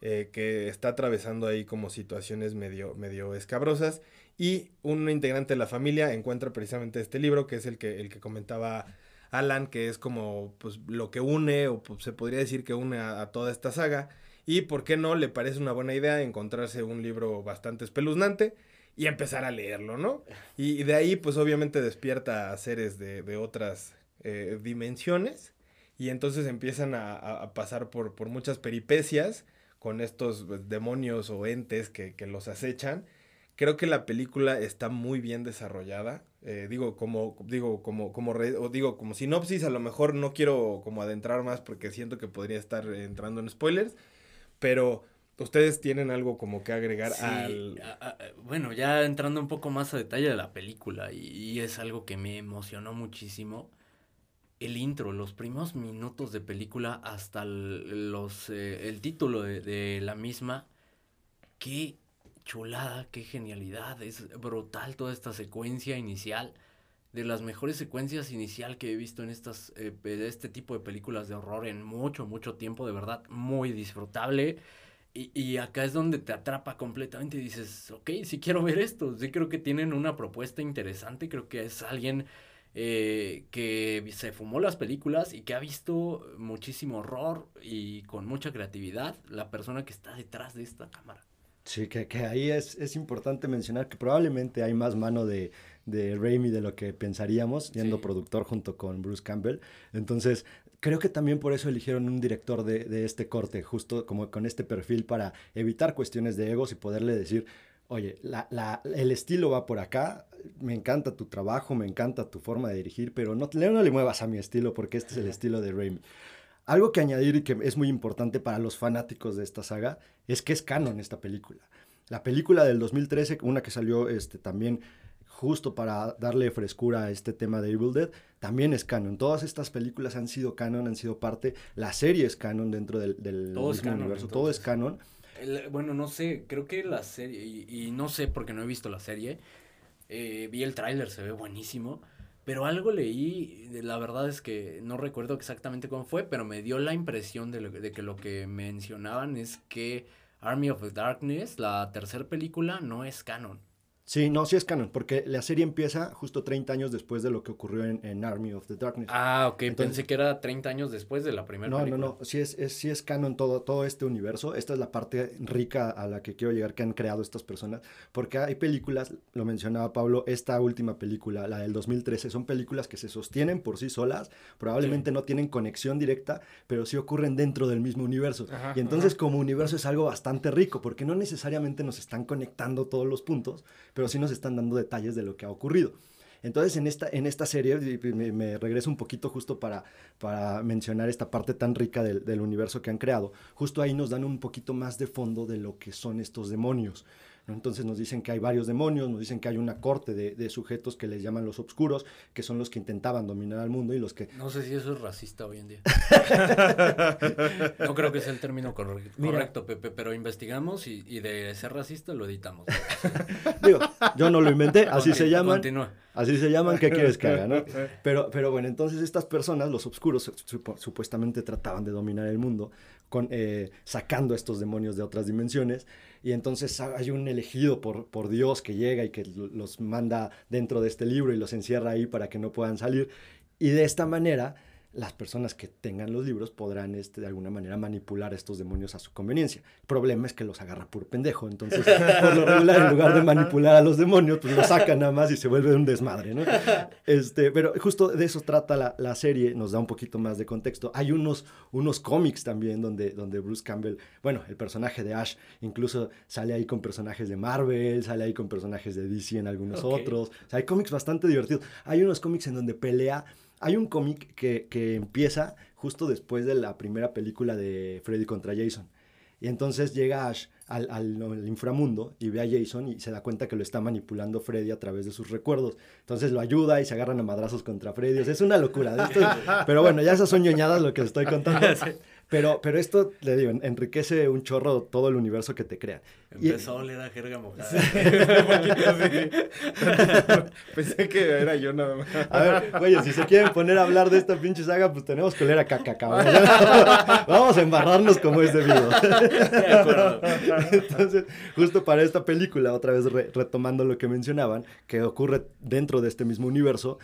eh, que está atravesando ahí como situaciones medio, medio escabrosas y un integrante de la familia encuentra precisamente este libro que es el que, el que comentaba Alan, que es como pues, lo que une o pues, se podría decir que une a, a toda esta saga y por qué no le parece una buena idea encontrarse un libro bastante espeluznante y empezar a leerlo, ¿no? Y de ahí, pues obviamente despierta a seres de, de otras eh, dimensiones y entonces empiezan a, a pasar por, por, muchas peripecias con estos pues, demonios o entes que, que, los acechan. Creo que la película está muy bien desarrollada. Eh, digo, como, digo, como, como, o digo, como sinopsis, a lo mejor no quiero como adentrar más porque siento que podría estar entrando en spoilers, pero ustedes tienen algo como que agregar al... bueno, ya entrando un poco más a detalle de la película, y, es algo que me emocionó muchísimo, el intro, los primeros minutos de película hasta el, los, eh, el título de, de la misma, qué chulada, qué genialidad, es brutal toda esta secuencia inicial, de las mejores secuencias inicial que he visto en estas, eh, este tipo de películas de horror en mucho, mucho tiempo, de verdad, muy disfrutable. Y, y, acá es donde te atrapa completamente y dices, ok, sí quiero ver esto, sí creo que tienen una propuesta interesante, creo que es alguien eh, que se fumó las películas y que ha visto muchísimo horror y con mucha creatividad la persona que está detrás de esta cámara. Sí, que, que ahí es, es, importante mencionar que probablemente hay más mano de, de Raimi de lo que pensaríamos, siendo productor junto con Bruce Campbell. Entonces, creo que también por eso eligieron un director de, de, este corte, justo como con este perfil para evitar cuestiones de egos y poderle decir, oye, la, la, el estilo va por acá, me encanta tu trabajo, me encanta tu forma de dirigir, pero no, no le muevas a mi estilo porque este es el estilo de Raimi. Algo que añadir y que es muy importante para los fanáticos de esta saga es que es canon esta película. La película del 2013, una que salió este, también justo para darle frescura a este tema de Evil Dead, también es canon. Todas estas películas han sido canon, han sido parte. La serie es canon dentro del, del mismo universo. Todo es canon. bueno, no sé, creo que la serie, y, no sé porque no he visto la serie, eh, vi el tráiler, se ve buenísimo. Pero algo leí, la verdad es que no recuerdo exactamente cómo fue, pero me dio la impresión de, de que lo que mencionaban es que Army of the Darkness, la tercera película, no es canon. Sí, no, sí es canon, porque la serie empieza justo 30 años después de lo que ocurrió en, Army of the Darkness. Ah, ok, pensé que era 30 años después de la primera no, película. No, no, no, sí es, sí es canon todo, todo este universo. Esta es la parte rica a la que quiero llegar que han creado estas personas, porque hay películas, lo mencionaba Pablo, esta última película, la del 2013, son películas que se sostienen por sí solas, probablemente no tienen conexión directa, pero sí ocurren dentro del mismo universo. y entonces como universo es algo bastante rico, porque no necesariamente nos están conectando todos los puntos, pero sí nos están dando detalles de lo que ha ocurrido. Entonces, en esta, en esta serie, me, regreso un poquito justo para, para mencionar esta parte tan rica del, del, universo que han creado. Justo ahí nos dan un poquito más de fondo de lo que son estos demonios. Entonces nos dicen que hay varios demonios, nos dicen que hay una corte de, sujetos que les llaman los obscuros, que son los que intentaban dominar al mundo y los que... No sé si eso es racista hoy en día. no creo que sea el término correcto, Pepe, pero investigamos y, de ser racista lo editamos. Digo, yo no lo inventé, así se llaman. Así se llaman, ¿qué quieres que haga? ¿no? Pero, pero bueno, entonces estas personas, los obscuros, supuestamente trataban de dominar el mundo, eh, sacando estos demonios de otras dimensiones y entonces hay un elegido por, por Dios que llega y que los manda dentro de este libro y los encierra ahí para que no puedan salir. Y de esta manera las personas que tengan los libros podrán este, de alguna manera manipular a estos demonios a su conveniencia. El problema es que los agarra por pendejo, entonces por lo regular en lugar de manipular a los demonios, pues los sacan nada más y se vuelve un desmadre, ¿no? Este, pero justo de eso trata la, la, serie, nos da un poquito más de contexto. Hay unos, unos cómics también donde, donde Bruce Campbell, bueno, el personaje de Ash incluso sale ahí con personajes de Marvel, sale ahí con personajes de DC en algunos otros. O sea, hay cómics bastante divertidos. Hay unos cómics en donde pelea hay un cómic que, que, empieza justo después de la primera película de Freddy contra Jason. Y entonces llega Ash al, al, inframundo y ve a Jason y se da cuenta que lo está manipulando Freddy a través de sus recuerdos. Entonces lo ayuda y se agarran a madrazos contra Freddy. es una locura. pero bueno, ya esas son ñoñadas lo que estoy contando. Pero, pero esto, le digo, enriquece un chorro todo el universo que te crea. Empezó a oler a jerga mojada. Pensé que era yo nada más. A ver, güey, si se quieren poner a hablar de esta pinche saga, pues tenemos que oler a caca, cabrón. Vamos a embarrarnos como es debido. De acuerdo. Entonces, justo para esta película, otra vez retomando lo que mencionaban, que ocurre dentro de este mismo universo,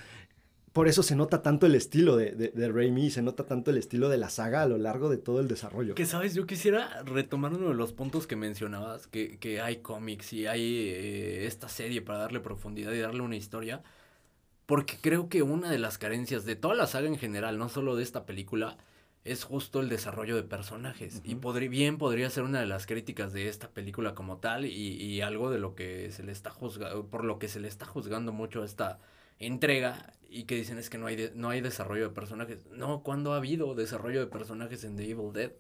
por eso se nota tanto el estilo de, de, Raimi, se nota tanto el estilo de la saga a lo largo de todo el desarrollo. Que sabes, yo quisiera retomar uno de los puntos que mencionabas, que, que hay cómics y hay eh, esta serie para darle profundidad y darle una historia. Porque creo que una de las carencias de toda la saga en general, no solo de esta película, es justo el desarrollo de personajes. Y podría, bien podría ser una de las críticas de esta película como tal y, y, algo de lo que se le está juzgando, por lo que se le está juzgando mucho a esta entrega y que dicen es que no hay, no hay desarrollo de personajes. No, ¿cuándo ha habido desarrollo de personajes en The Evil Dead?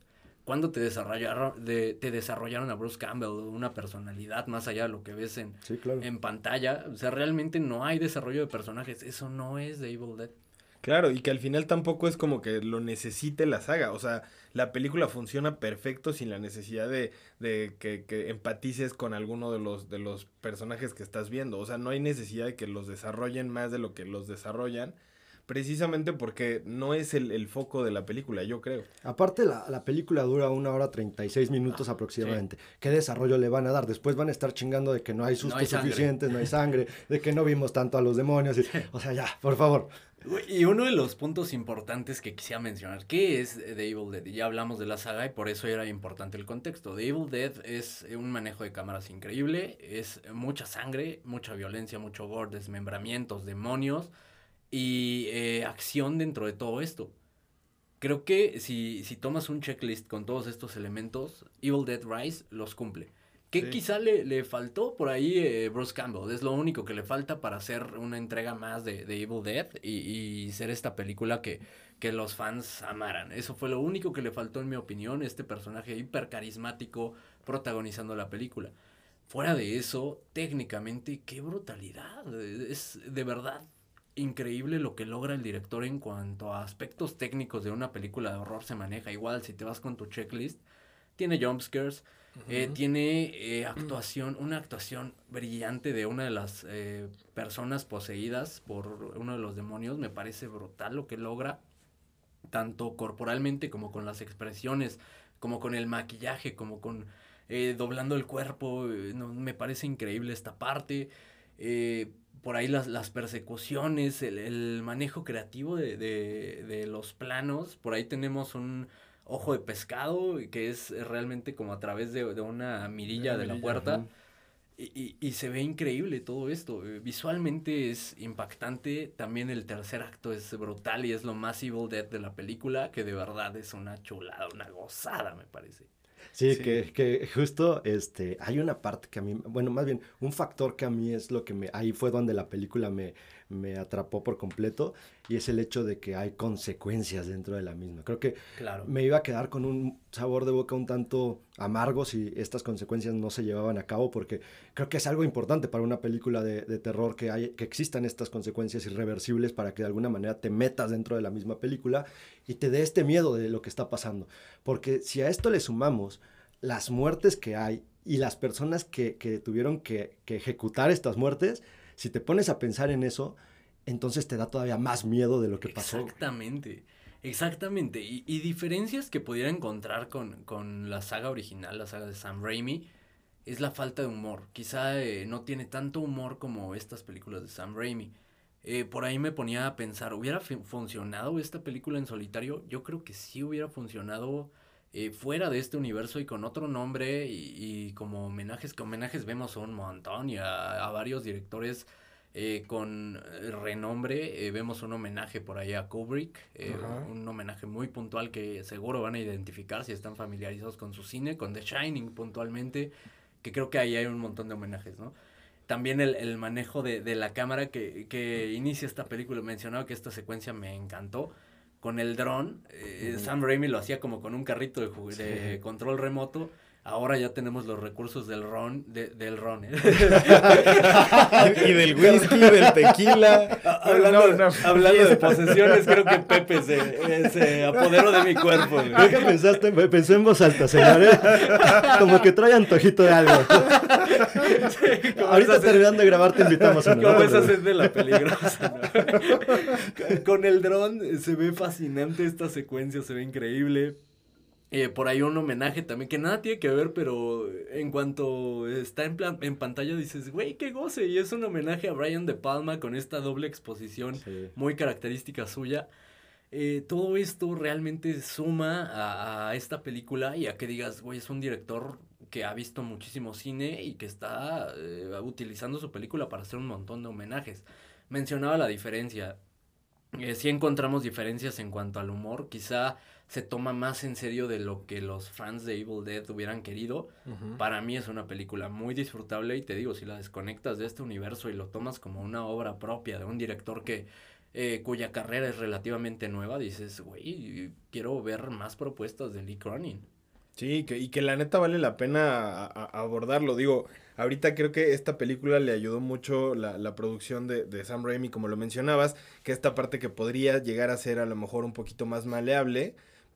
¿Cuándo te desarrollaron, de, te desarrollaron a Bruce Campbell una personalidad más allá de lo que ves en, en pantalla? O sea, realmente no hay desarrollo de personajes. Eso no es The Evil Dead. Claro, y que al final tampoco es como que lo necesite la saga. O sea, la película funciona perfecto sin la necesidad de, de que, que, empatices con alguno de los, de los personajes que estás viendo. O sea, no hay necesidad de que los desarrollen más de lo que los desarrollan precisamente porque no es el, foco de la película, yo creo. Aparte, la, la película dura una hora 36 minutos ah, aproximadamente. ¿Qué desarrollo le van a dar? Después van a estar chingando de que no hay sustos suficientes, no hay sangre, de que no vimos tanto a los demonios. o sea, ya, por favor. Y uno de los puntos importantes que quisiera mencionar, ¿qué es The Evil Dead? Ya hablamos de la saga y por eso era importante el contexto. The Evil Dead es un manejo de cámaras increíble, es mucha sangre, mucha violencia, mucho gore, desmembramientos, demonios y eh, acción dentro de todo esto. Creo que si, si tomas un checklist con todos estos elementos, Evil Dead Rise los cumple. Que quizá le, le, faltó por ahí eh, Bruce Campbell. Es lo único que le falta para hacer una entrega más de, de Evil Dead y, y, ser esta película que, que los fans amaran. Eso fue lo único que le faltó, en mi opinión, este personaje hiper carismático protagonizando la película. Fuera de eso, técnicamente, qué brutalidad. Es de verdad increíble lo que logra el director en cuanto a aspectos técnicos de una película de horror se maneja. Igual si te vas con tu checklist, tiene jumpscares, eh, tiene eh, actuación, una actuación brillante de una de las eh, personas poseídas por uno de los demonios. Me parece brutal lo que logra, tanto corporalmente como con las expresiones, como con el maquillaje, como con doblando el cuerpo. me parece increíble esta parte por ahí las, las persecuciones, el, manejo creativo de, de, los planos. Por ahí tenemos un ojo de pescado que es realmente como a través de, una mirilla de la puerta. Y, y, se ve increíble todo esto. Eh, visualmente es impactante. También el tercer acto es brutal y es lo más Evil Dead de la película, que de verdad es una chulada, una gozada, me parece. Sí, Que, que, justo este, hay una parte que a mí, bueno, más bien, un factor que a mí es lo que me, ahí fue donde la película me, me atrapó por completo y es el hecho de que hay consecuencias dentro de la misma. Creo que claro. me iba a quedar con un sabor de boca un tanto amargo si estas consecuencias no se llevaban a cabo porque creo que es algo importante para una película de, terror que, hay, que existan estas consecuencias irreversibles para que de alguna manera te metas dentro de la misma película y te dé este miedo de lo que está pasando. Porque si a esto le sumamos las muertes que hay y las personas que, que tuvieron que, que ejecutar estas muertes, si te pones a pensar en eso, entonces te da todavía más miedo de lo que pasó. Exactamente. Exactamente. Y, diferencias que pudiera encontrar con, con, la saga original, la saga de Sam Raimi, es la falta de humor. Quizá eh, no tiene tanto humor como estas películas de Sam Raimi. Eh, por ahí me ponía a pensar, ¿hubiera funcionado esta película en solitario? Yo creo que sí hubiera funcionado eh, fuera de este universo y con otro nombre y, como homenajes, que homenajes vemos un montón y a, varios directores eh, con renombre. Eh, vemos un homenaje por ahí a Kubrick, un homenaje muy puntual que seguro van a identificar si están familiarizados con su cine, con The Shining puntualmente, que creo que ahí hay un montón de homenajes, ¿no? También el, el manejo de, de, la cámara que, que inicia esta película, mencionaba que esta secuencia me encantó con el dron. Eh, Sam Raimi lo hacía como con un carrito de, de control remoto. Ahora ya tenemos los recursos del ron, del ron. ¿eh? y del whisky, del tequila. Hablando, de posesiones, creo que Pepe se, se apoderó de mi cuerpo. Creo que pensaste, pensé en voz alta, señor. ¿eh? Como que trae antojito de algo. Ahorita terminando de grabar te invitamos a Como esa sed de la peligrosa. Con el dron se ve fascinante esta secuencia, se ve increíble. Eh, por ahí un homenaje también que nada tiene que ver, pero en cuanto está en, plan, en pantalla dices, güey, qué goce. Y es un homenaje a Brian De Palma con esta doble exposición muy característica suya. Eh, todo esto realmente suma a, esta película y a que digas, güey, es un director que ha visto muchísimo cine y que está eh, utilizando su película para hacer un montón de homenajes mencionaba la diferencia. Eh, sí encontramos diferencias en cuanto al humor. Quizá se toma más en serio de lo que los fans de Evil Dead hubieran querido. Para mí es una película muy disfrutable y te digo, si la desconectas de este universo y lo tomas como una obra propia de un director que eh, cuya carrera es relativamente nueva, dices, güey, quiero ver más propuestas de Lee Cronin. Sí, que, y que la neta vale la pena abordarlo. Digo, ahorita creo que esta película le ayudó mucho la, la producción de, de, Sam Raimi, como lo mencionabas, que esta parte que podría llegar a ser a lo mejor un poquito más maleable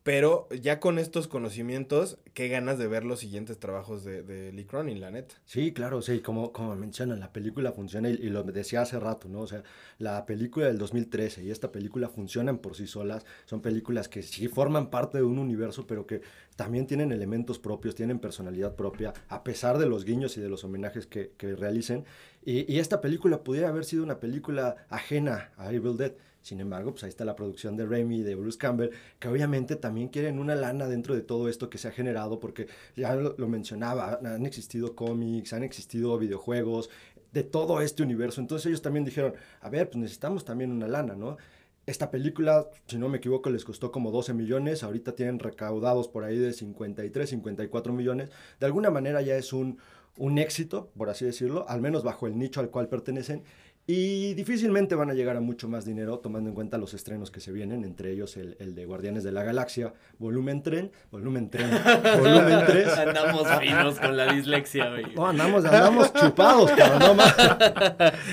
pero ya con estos conocimientos, qué ganas de ver los siguientes trabajos de, de Lee Cronin, la neta. Sí, claro, sí, como, como mencionan, la película funciona y, lo decía hace rato, ¿no? O sea, la película del 2013 y esta película funcionan por sí solas, son películas que sí forman parte de un universo, pero que también tienen elementos propios, tienen personalidad propia, a pesar de los guiños y de los homenajes que, que realicen. Y, y esta película pudiera haber sido una película ajena a Evil Dead sin embargo, pues ahí está la producción de Remy, de Bruce Campbell, que obviamente también quieren una lana dentro de todo esto que se ha generado, porque ya lo, mencionaba, han existido cómics, han existido videojuegos, de todo este universo. Entonces ellos también dijeron, a ver, pues necesitamos también una lana, ¿no? Esta película, si no me equivoco, les costó como 12 millones, ahorita tienen recaudados por ahí de 53, 54 millones. De alguna manera ya es un, un éxito, por así decirlo, al menos bajo el nicho al cual pertenecen. Y difícilmente van a llegar a mucho más dinero tomando en cuenta los estrenos que se vienen, entre ellos el, el de Guardianes de la Galaxia, volumen tren, volumen tren, volumen 3. Andamos finos con la dislexia, güey. No, andamos, andamos chupados, cabrón, no más.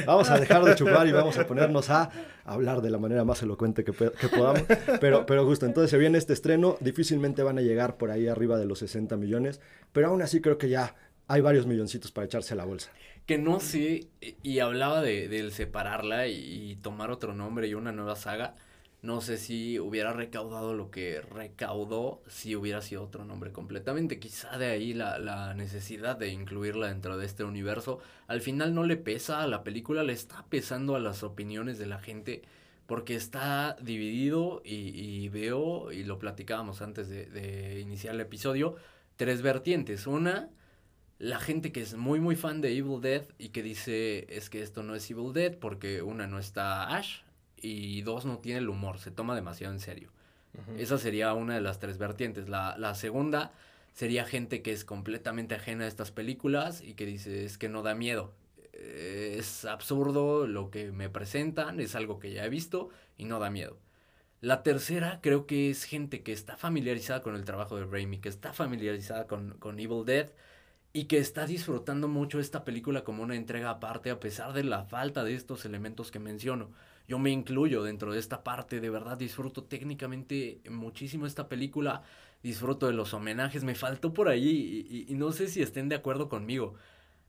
Vamos a dejar de chupar y vamos a ponernos a hablar de la manera más elocuente que, que podamos. Pero, pero justo, entonces se viene este estreno, difícilmente van a llegar por ahí arriba de los 60 millones, pero aún así creo que ya hay varios milloncitos para echarse a la bolsa que no sé, y hablaba de, del separarla y, tomar otro nombre y una nueva saga. No sé si hubiera recaudado lo que recaudó si hubiera sido otro nombre completamente. Quizá de ahí la, la necesidad de incluirla dentro de este universo. Al final no le pesa a la película, le está pesando a las opiniones de la gente porque está dividido y, y veo, y lo platicábamos antes de, de iniciar el episodio, tres vertientes. Una la gente que es muy muy fan de Evil Dead y que dice es que esto no es Evil Dead porque una no está Ash y dos no tiene el humor, se toma demasiado en serio. Esa sería una de las tres vertientes. La, la, segunda sería gente que es completamente ajena a estas películas y que dice es que no da miedo. Es absurdo lo que me presentan, es algo que ya he visto y no da miedo. La tercera creo que es gente que está familiarizada con el trabajo de Raimi, que está familiarizada con, con Evil Dead y que está disfrutando mucho esta película como una entrega aparte a pesar de la falta de estos elementos que menciono. Yo me incluyo dentro de esta parte, de verdad disfruto técnicamente muchísimo esta película, disfruto de los homenajes, me faltó por ahí y, no sé si estén de acuerdo conmigo.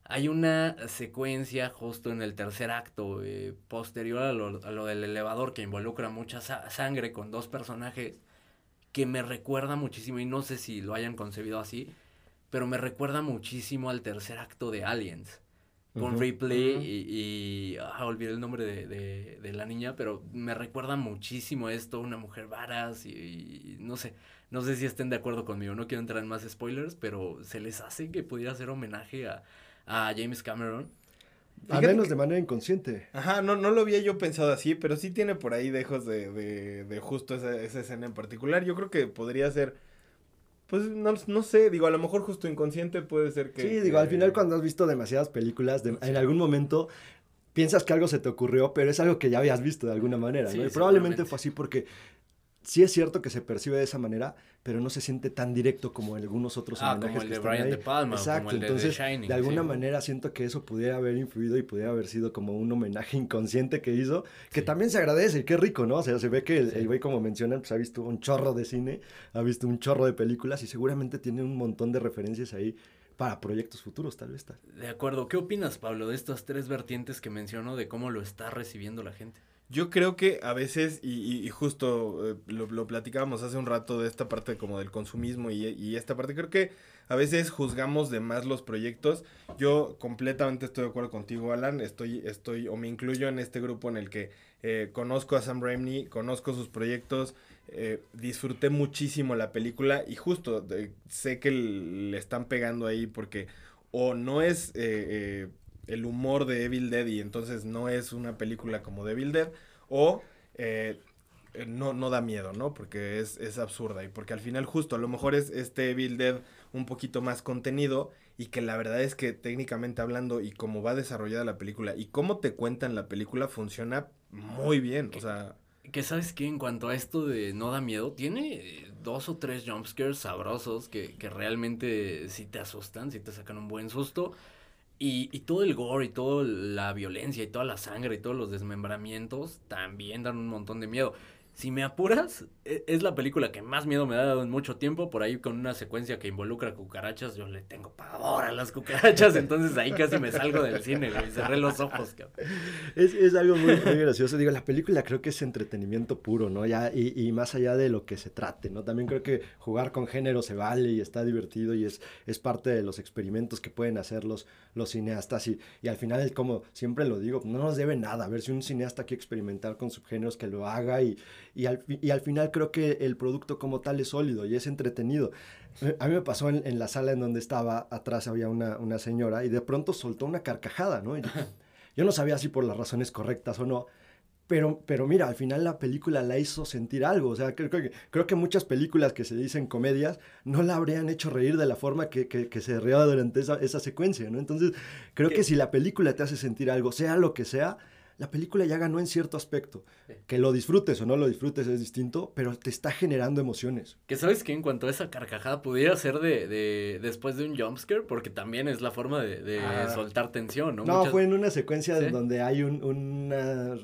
Hay una secuencia justo en el tercer acto, eh, posterior a lo, a lo, del elevador, que involucra mucha sangre con dos personajes, que me recuerda muchísimo y no sé si lo hayan concebido así, pero me recuerda muchísimo al tercer acto de Aliens. Con Ripley y, ah, olvidé el nombre de, de, la niña, pero me recuerda muchísimo esto, una mujer varas y, no sé, no sé si estén de acuerdo conmigo, no quiero entrar en más spoilers, pero se les hace que pudiera hacer homenaje a, a James Cameron. Al menos de manera inconsciente. Ajá, no, no lo había yo pensado así, pero sí tiene por ahí dejos de, de, de justo esa, esa escena en particular. Yo creo que podría ser pues no, no, sé, digo, a lo mejor justo inconsciente puede ser que... Sí, digo, al final cuando has visto demasiadas películas, en algún momento piensas que algo se te ocurrió, pero es algo que ya habías visto de alguna manera, ¿no? Y probablemente fue así porque sí es cierto que se percibe de esa manera, pero no se siente tan directo como en algunos otros ah, como el de Brian De Palma, Exacto, como el entonces, de, The Shining, de alguna manera siento que eso pudiera haber influido y pudiera haber sido como un homenaje inconsciente que hizo, que también se agradece, y qué rico, ¿no? O sea, se ve que el güey, como mencionan, pues ha visto un chorro de cine, ha visto un chorro de películas y seguramente tiene un montón de referencias ahí para proyectos futuros, tal vez. De acuerdo. ¿Qué opinas, Pablo, de estas tres vertientes que mencionó, de cómo lo está recibiendo la gente? Yo creo que a veces, y, y, justo eh, lo, lo, platicábamos hace un rato de esta parte como del consumismo y, y, esta parte, creo que a veces juzgamos de más los proyectos. Yo completamente estoy de acuerdo contigo, Alan. Estoy, estoy, o me incluyo en este grupo en el que eh, conozco a Sam Raimi, conozco sus proyectos, eh, disfruté muchísimo la película y justo sé que le están pegando ahí porque o no es el humor de Evil Dead y entonces no es una película como de Evil Dead, o eh, no, no da miedo, ¿no? Porque es, es absurda y porque al final justo a lo mejor es este Evil Dead un poquito más contenido y que la verdad es que técnicamente hablando y cómo va desarrollada la película y cómo te cuentan la película funciona muy bien, o sea... Que sabes que en cuanto a esto de no da miedo, tiene dos o tres jumpscares sabrosos que, que realmente sí te asustan, sí te sacan un buen susto. Y, y, todo el gore y toda la violencia y toda la sangre y todos los desmembramientos también dan un montón de miedo. Si me apuras, e, es la película que más miedo me ha dado en mucho tiempo. Por ahí con una secuencia que involucra cucarachas, yo le tengo pavor a las cucarachas. Entonces ahí casi me salgo del cine, güey. Cerré los ojos, cabrón. Es, es algo muy, muy, gracioso. Digo, la película creo que es entretenimiento puro, ¿no? Ya, y, y, más allá de lo que se trate, ¿no? También creo que jugar con género se vale y está divertido y es, es parte de los experimentos que pueden hacer los, los cineastas. Y, y al final, como siempre lo digo, no nos debe nada. A ver si un cineasta quiere experimentar con subgéneros, que lo haga y y al, y al final creo que el producto como tal es sólido y es entretenido. Eh, a mí me pasó en, en la sala en donde estaba, atrás había una, una, señora y de pronto soltó una carcajada, ¿no? Yo, yo, no sabía si por las razones correctas o no, pero, pero mira, al final la película la hizo sentir algo. O sea, creo, creo, que, creo que muchas películas que se dicen comedias no la habrían hecho reír de la forma que, que, que se rió durante esa, esa, secuencia, ¿no? Entonces, creo que si la película te hace sentir algo, sea lo que sea, la película ya ganó en cierto aspecto. Sí. Que lo disfrutes o no lo disfrutes es distinto, pero te está generando emociones. Que sabes que en cuanto a esa carcajada pudiera ser de, de después de un jumpscare, porque también es la forma de, de ah. soltar tensión, ¿no? No, Muchas... fue en una secuencia ¿Sí? donde hay un, una...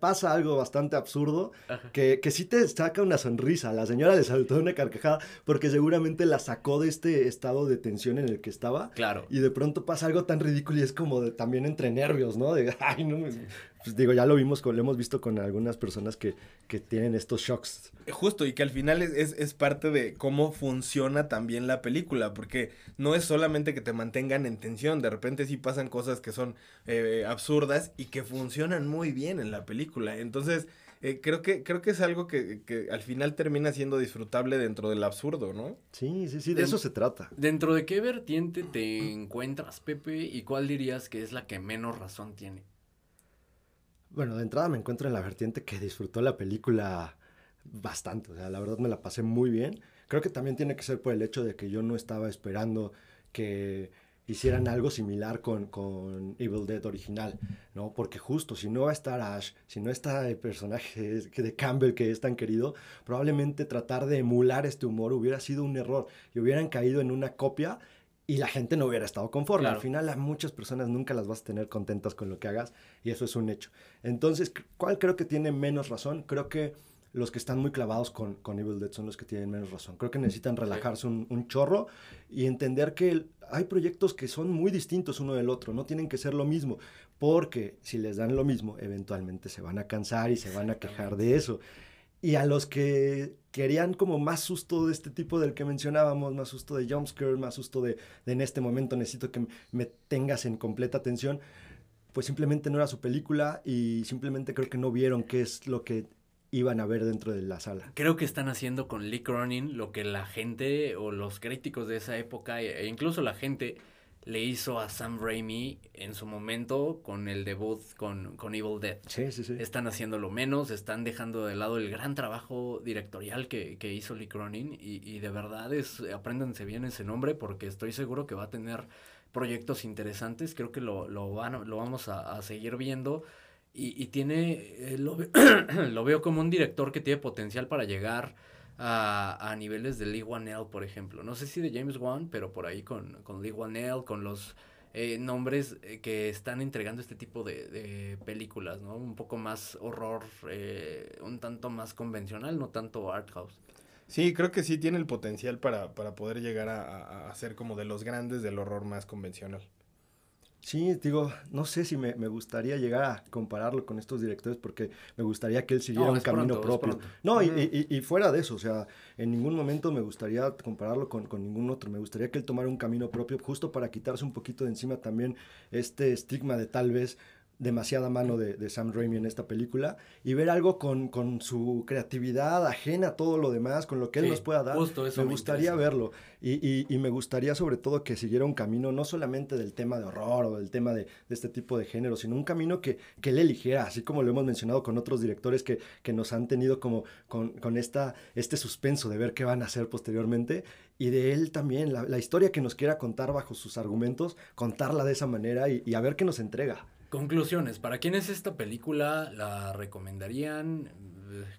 pasa algo bastante absurdo que, que sí te saca una sonrisa. La señora le saltó una carcajada porque seguramente la sacó de este estado de tensión en el que estaba. Claro. Y de pronto pasa algo tan ridículo y es como de, también entre nervios, ¿no? De, ay, no, pues digo, ya lo vimos, lo hemos visto con algunas personas que, que tienen estos shocks. Justo, y que al final es, es, es, parte de cómo funciona también la película, porque no es solamente que te mantengan en tensión, de repente sí pasan cosas que son eh, absurdas y que funcionan muy bien en la película. Entonces, eh, creo, que, creo que es algo que, que, al final termina siendo disfrutable dentro del absurdo, ¿no? Sí, sí, sí, de, de eso se trata. ¿Dentro de qué vertiente te encuentras, Pepe, y cuál dirías que es la que menos razón tiene? Bueno, de entrada me encuentro en la vertiente que disfrutó la película bastante, o sea, la verdad me la pasé muy bien. Creo que también tiene que ser por el hecho de que yo no estaba esperando que hicieran algo similar con, con Evil Dead original, ¿no? Porque justo, si no va a estar Ash, si no está el personaje de Campbell que es tan querido, probablemente tratar de emular este humor hubiera sido un error y hubieran caído en una copia y la gente no hubiera estado conforme. Claro. Al final a muchas personas nunca las vas a tener contentas con lo que hagas y eso es un hecho. Entonces, ¿cuál creo que tiene menos razón? Creo que los que están muy clavados con, con Evil Dead son los que tienen menos razón. Creo que necesitan relajarse un, un chorro y entender que el, hay proyectos que son muy distintos uno del otro, no tienen que ser lo mismo, porque si les dan lo mismo, eventualmente se van a cansar y se van a quejar de eso. Y a los que querían como más susto de este tipo del que mencionábamos, más susto de jumpscare, más susto de, de en este momento necesito que me tengas en completa atención, pues simplemente no era su película y simplemente creo que no vieron qué es lo que iban a ver dentro de la sala. Creo que están haciendo con Lee Cronin lo que la gente o los críticos de esa época e incluso la gente le hizo a Sam Raimi en su momento con el debut con, con Evil Dead. Sí, sí, sí. Están haciéndolo menos, están dejando de lado el gran trabajo directorial que, que hizo Lee Cronin y, y, de verdad es, apréndanse bien ese nombre porque estoy seguro que va a tener proyectos interesantes, creo que lo, lo, van, lo vamos a, a seguir viendo y, y tiene, eh, lo, lo veo como un director que tiene potencial para llegar a, a, niveles de Lee Wanell, por ejemplo. No sé si de James Wan, pero por ahí con, con Lee Wanell, con los eh, nombres eh, que están entregando este tipo de, de, películas, ¿no? Un poco más horror, eh, un tanto más convencional, no tanto art house. Sí, creo que sí tiene el potencial para, para poder llegar a, a, a ser como de los grandes del horror más convencional. Sí, digo, no sé si me, me, gustaría llegar a compararlo con estos directores porque me gustaría que él siguiera no, un camino pronto, propio. No, y, y, y, fuera de eso, o sea, en ningún momento me gustaría compararlo con, con, ningún otro. Me gustaría que él tomara un camino propio justo para quitarse un poquito de encima también este estigma de tal vez demasiada mano de, Sam Raimi en esta película y ver algo con, con, su creatividad ajena a todo lo demás, con lo que él nos pueda dar. me, gustaría verlo y, y, me gustaría sobre todo que siguiera un camino no solamente del tema de horror o del tema de, de este tipo de género, sino un camino que, que, él eligiera, así como lo hemos mencionado con otros directores que, que nos han tenido como con, con, esta, este suspenso de ver qué van a hacer posteriormente y de él también, la, la historia que nos quiera contar bajo sus argumentos, contarla de esa manera y, y a ver qué nos entrega. Conclusiones, ¿para quiénes esta película la recomendarían?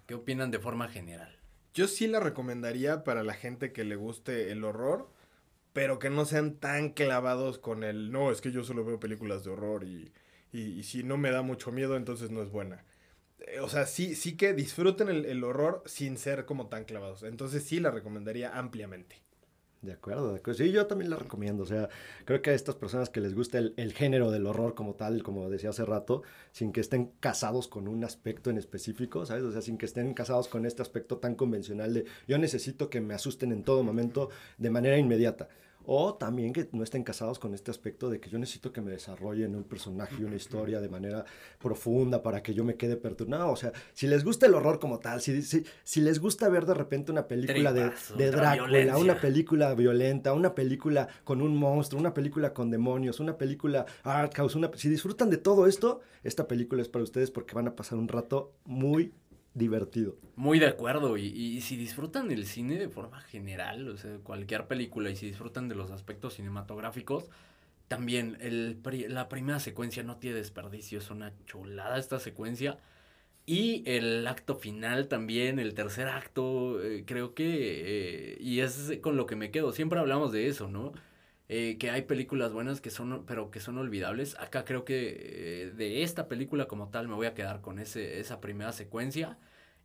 ¿Qué opinan de forma general? Yo sí la recomendaría para la gente que le guste el horror, pero que no sean tan clavados con el, no, es que yo solo veo películas de horror y, y, si no me da mucho miedo, entonces no es buena. Eh, o sea, sí, sí que disfruten el, el horror sin ser como tan clavados. Entonces sí la recomendaría ampliamente. De acuerdo, de acuerdo. Sí, yo también la recomiendo. O sea, creo que a estas personas que les gusta el, género del horror como tal, como decía hace rato, sin que estén casados con un aspecto en específico, ¿sabes? O sea, sin que estén casados con este aspecto tan convencional de yo necesito que me asusten en todo momento de manera inmediata. O también que no estén casados con este aspecto de que yo necesito que me desarrollen un personaje y una historia de manera profunda para que yo me quede perturbado. O sea, si les gusta el horror como tal, si, si, si les gusta ver de repente una película de, de Drácula, una película violenta, una película con un monstruo, una película con demonios, una película art house, una, si disfrutan de todo esto, esta película es para ustedes porque van a pasar un rato muy divertido. Muy de acuerdo, y, si disfrutan del cine de forma general, o sea, cualquier película, y si disfrutan de los aspectos cinematográficos, también el, la primera secuencia no tiene desperdicio, es una chulada esta secuencia. Y el acto final también, el tercer acto, eh, creo que, eh, y es con lo que me quedo, siempre hablamos de eso, ¿no? Eh, que hay películas buenas que son, pero que son olvidables. Acá creo que de esta película como tal me voy a quedar con ese, esa primera secuencia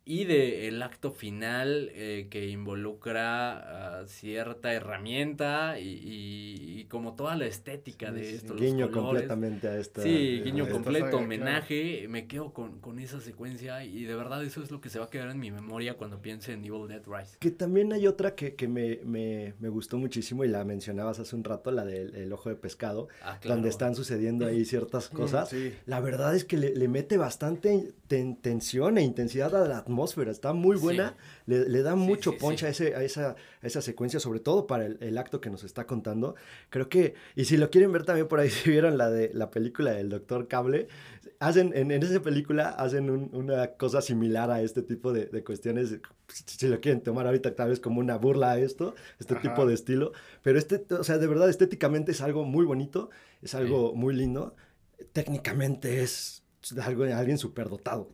y de el acto final eh, que involucra cierta herramienta y, como toda la estética de esto. Guiño completamente a esta. Sí, guiño completo, homenaje. Me quedo con, con, esa secuencia y de verdad eso es lo que se va a quedar en mi memoria cuando piense en Evil Dead Rise. Que también hay otra que, que me, me, me, gustó muchísimo y la mencionabas hace un rato, la del ojo de pescado, ah, donde están sucediendo ahí ciertas cosas. La verdad es que le, le mete bastante tensión e intensidad a la atmósfera, está muy buena, le, da mucho punch a, ese, a, esa, esa secuencia, sobre todo para el, acto que nos está contando. Creo que, y si lo quieren ver también por ahí, si vieron la de la película del Doctor Cable, hacen, en, esa película hacen una cosa similar a este tipo de, cuestiones, si lo quieren tomar ahorita tal vez como una burla a esto, este tipo de estilo, pero este, o sea, de verdad, estéticamente es algo muy bonito, es algo muy lindo, técnicamente es algo, alguien superdotado.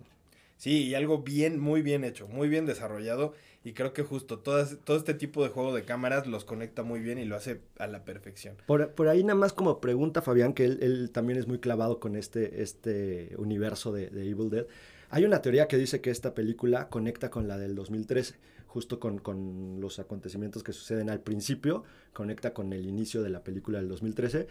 Sí, y algo bien, muy bien hecho, muy bien desarrollado. Y creo que justo todo este tipo de juego de cámaras los conecta muy bien y lo hace a la perfección. Por, por ahí nada más como pregunta Fabián, que él, él, también es muy clavado con este, este universo de, de, Evil Dead. Hay una teoría que dice que esta película conecta con la del 2013, justo con, con los acontecimientos que suceden al principio, conecta con el inicio de la película del 2013.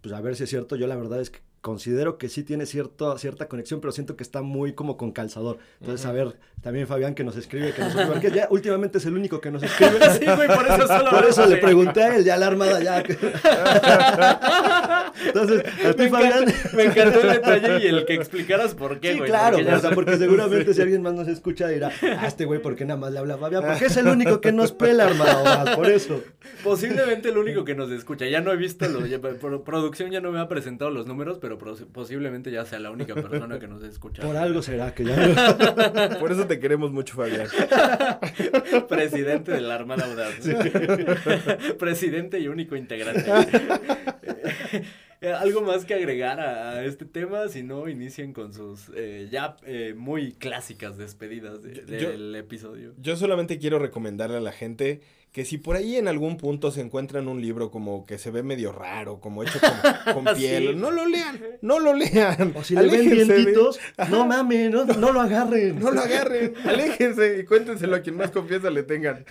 Pues a ver si es cierto, yo la verdad es que considero que sí tiene cierto, cierta conexión, pero siento que está muy como con calzador. Entonces, a ver, también Fabián que nos escribe, que nos porque ya últimamente es el único que nos escribe. sí, güey, por eso solo Por eso le pregunté a él, ya la armada ya. Entonces, a ti, Fabián. me encantó el detalle y el que explicaras por qué, sí, claro, porque, seguramente si alguien más nos escucha dirá, ah, este güey, ¿por qué nada más le habla a Fabián? Porque es el único que nos pela, armada, por eso. Posiblemente el único que nos escucha. Ya no he visto, los, producción ya no me ha presentado los números, pero posiblemente ya sea la única persona que nos escucha. Por algo será que ya. Por eso te queremos mucho, Fabián. Presidente de la Armada Audaz. Presidente y único integrante. Eh, ¿Algo más que agregar a, este tema? Si no, inicien con sus eh, ya eh, muy clásicas despedidas del episodio. Yo solamente quiero recomendarle a la gente que si por ahí en algún punto se encuentran un libro como que se ve medio raro, como hecho con, piel, no lo lean, no lo lean. O si le ven dientitos, no mames, no, no, lo agarren. No lo agarren, aléjense y cuéntenselo a quien más confianza le tengan.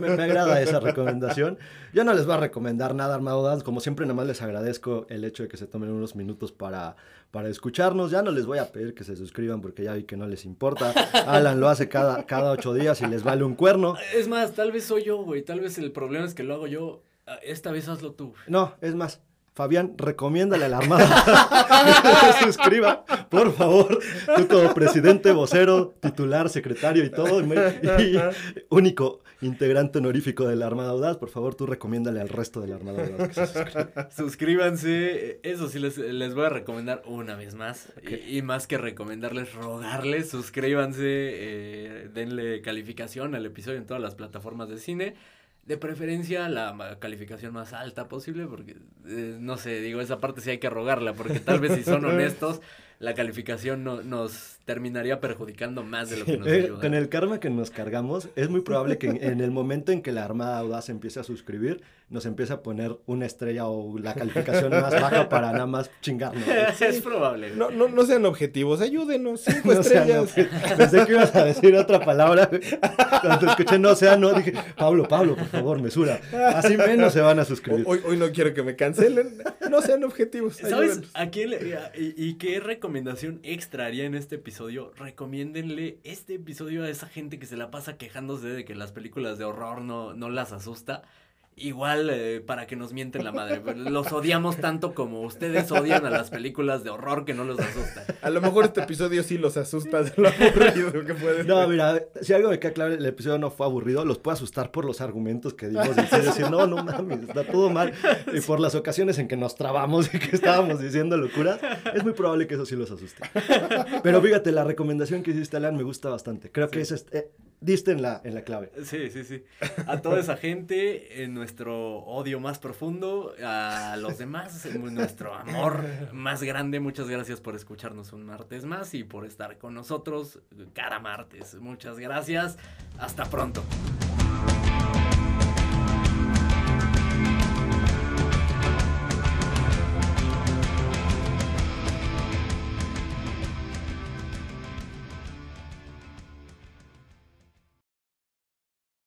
me, agrada esa recomendación. Yo no les voy a recomendar nada, armados, como siempre nada más les agradezco el hecho de que se tomen unos minutos para para escucharnos. Ya no les voy a pedir que se suscriban porque ya vi que no les importa. Alan lo hace cada, cada ocho días y les vale un cuerno. Es más, tal vez soy yo, güey. Tal vez el problema es que lo hago yo. Ah, esta vez hazlo tú. No, es más. Fabián, recomiéndale a la Armada que se suscriba, por favor. Tú como presidente, vocero, titular, secretario y todo, y único integrante honorífico de la Armada Audaz, por favor, tú recomiéndale al resto de la Armada Audaz que se suscriba. Suscríbanse, eso sí les, les voy a recomendar una vez más, y, y, más que recomendarles, rogarles, suscríbanse, eh, denle calificación al episodio en todas las plataformas de cine. De preferencia la calificación más alta posible, porque eh, no sé, digo, esa parte sí hay que rogarla, porque tal vez si son honestos, la calificación no, nos terminaría perjudicando más de lo que nos ayuda. Con el karma que nos cargamos, es muy probable que en, en, el momento en que la Armada Audaz empiece a suscribir, nos empiece a poner una estrella o la calificación más baja para nada más chingarnos. es probable. No, no, no sean objetivos, ayúdenos, cinco no estrellas. Pensé que ibas a decir otra palabra. Cuando escuché no sea, no, dije, Pablo, Pablo, por favor, mesura. Así menos se van a suscribir. Hoy, hoy no quiero que me cancelen. No sean objetivos. ¿Sabes a quién le, y, y qué recomendación extra haría en este episodio? Recomiéndenle este episodio a esa gente que se la pasa quejándose de que las películas de horror no, no las asusta. Igual eh, para que nos mienten la madre. Los odiamos tanto como ustedes odian a las películas de horror que no los asustan. A lo mejor este episodio sí los asusta de lo aburrido que puede No, mira, si algo me queda claro, el episodio no fue aburrido, los puede asustar por los argumentos que dimos. Y decir, no, no mames, está todo mal. Y por las ocasiones en que nos trabamos y que estábamos diciendo locuras, es muy probable que eso sí los asuste. Pero fíjate, la recomendación que hiciste, Alan, me gusta bastante. Creo sí. que es este, diste en la, en la clave. Sí, sí, sí. A toda esa gente, en nuestro odio más profundo, a los demás, en nuestro amor más grande, muchas gracias por escucharnos un martes más y por estar con nosotros cada martes. Muchas gracias. Hasta pronto.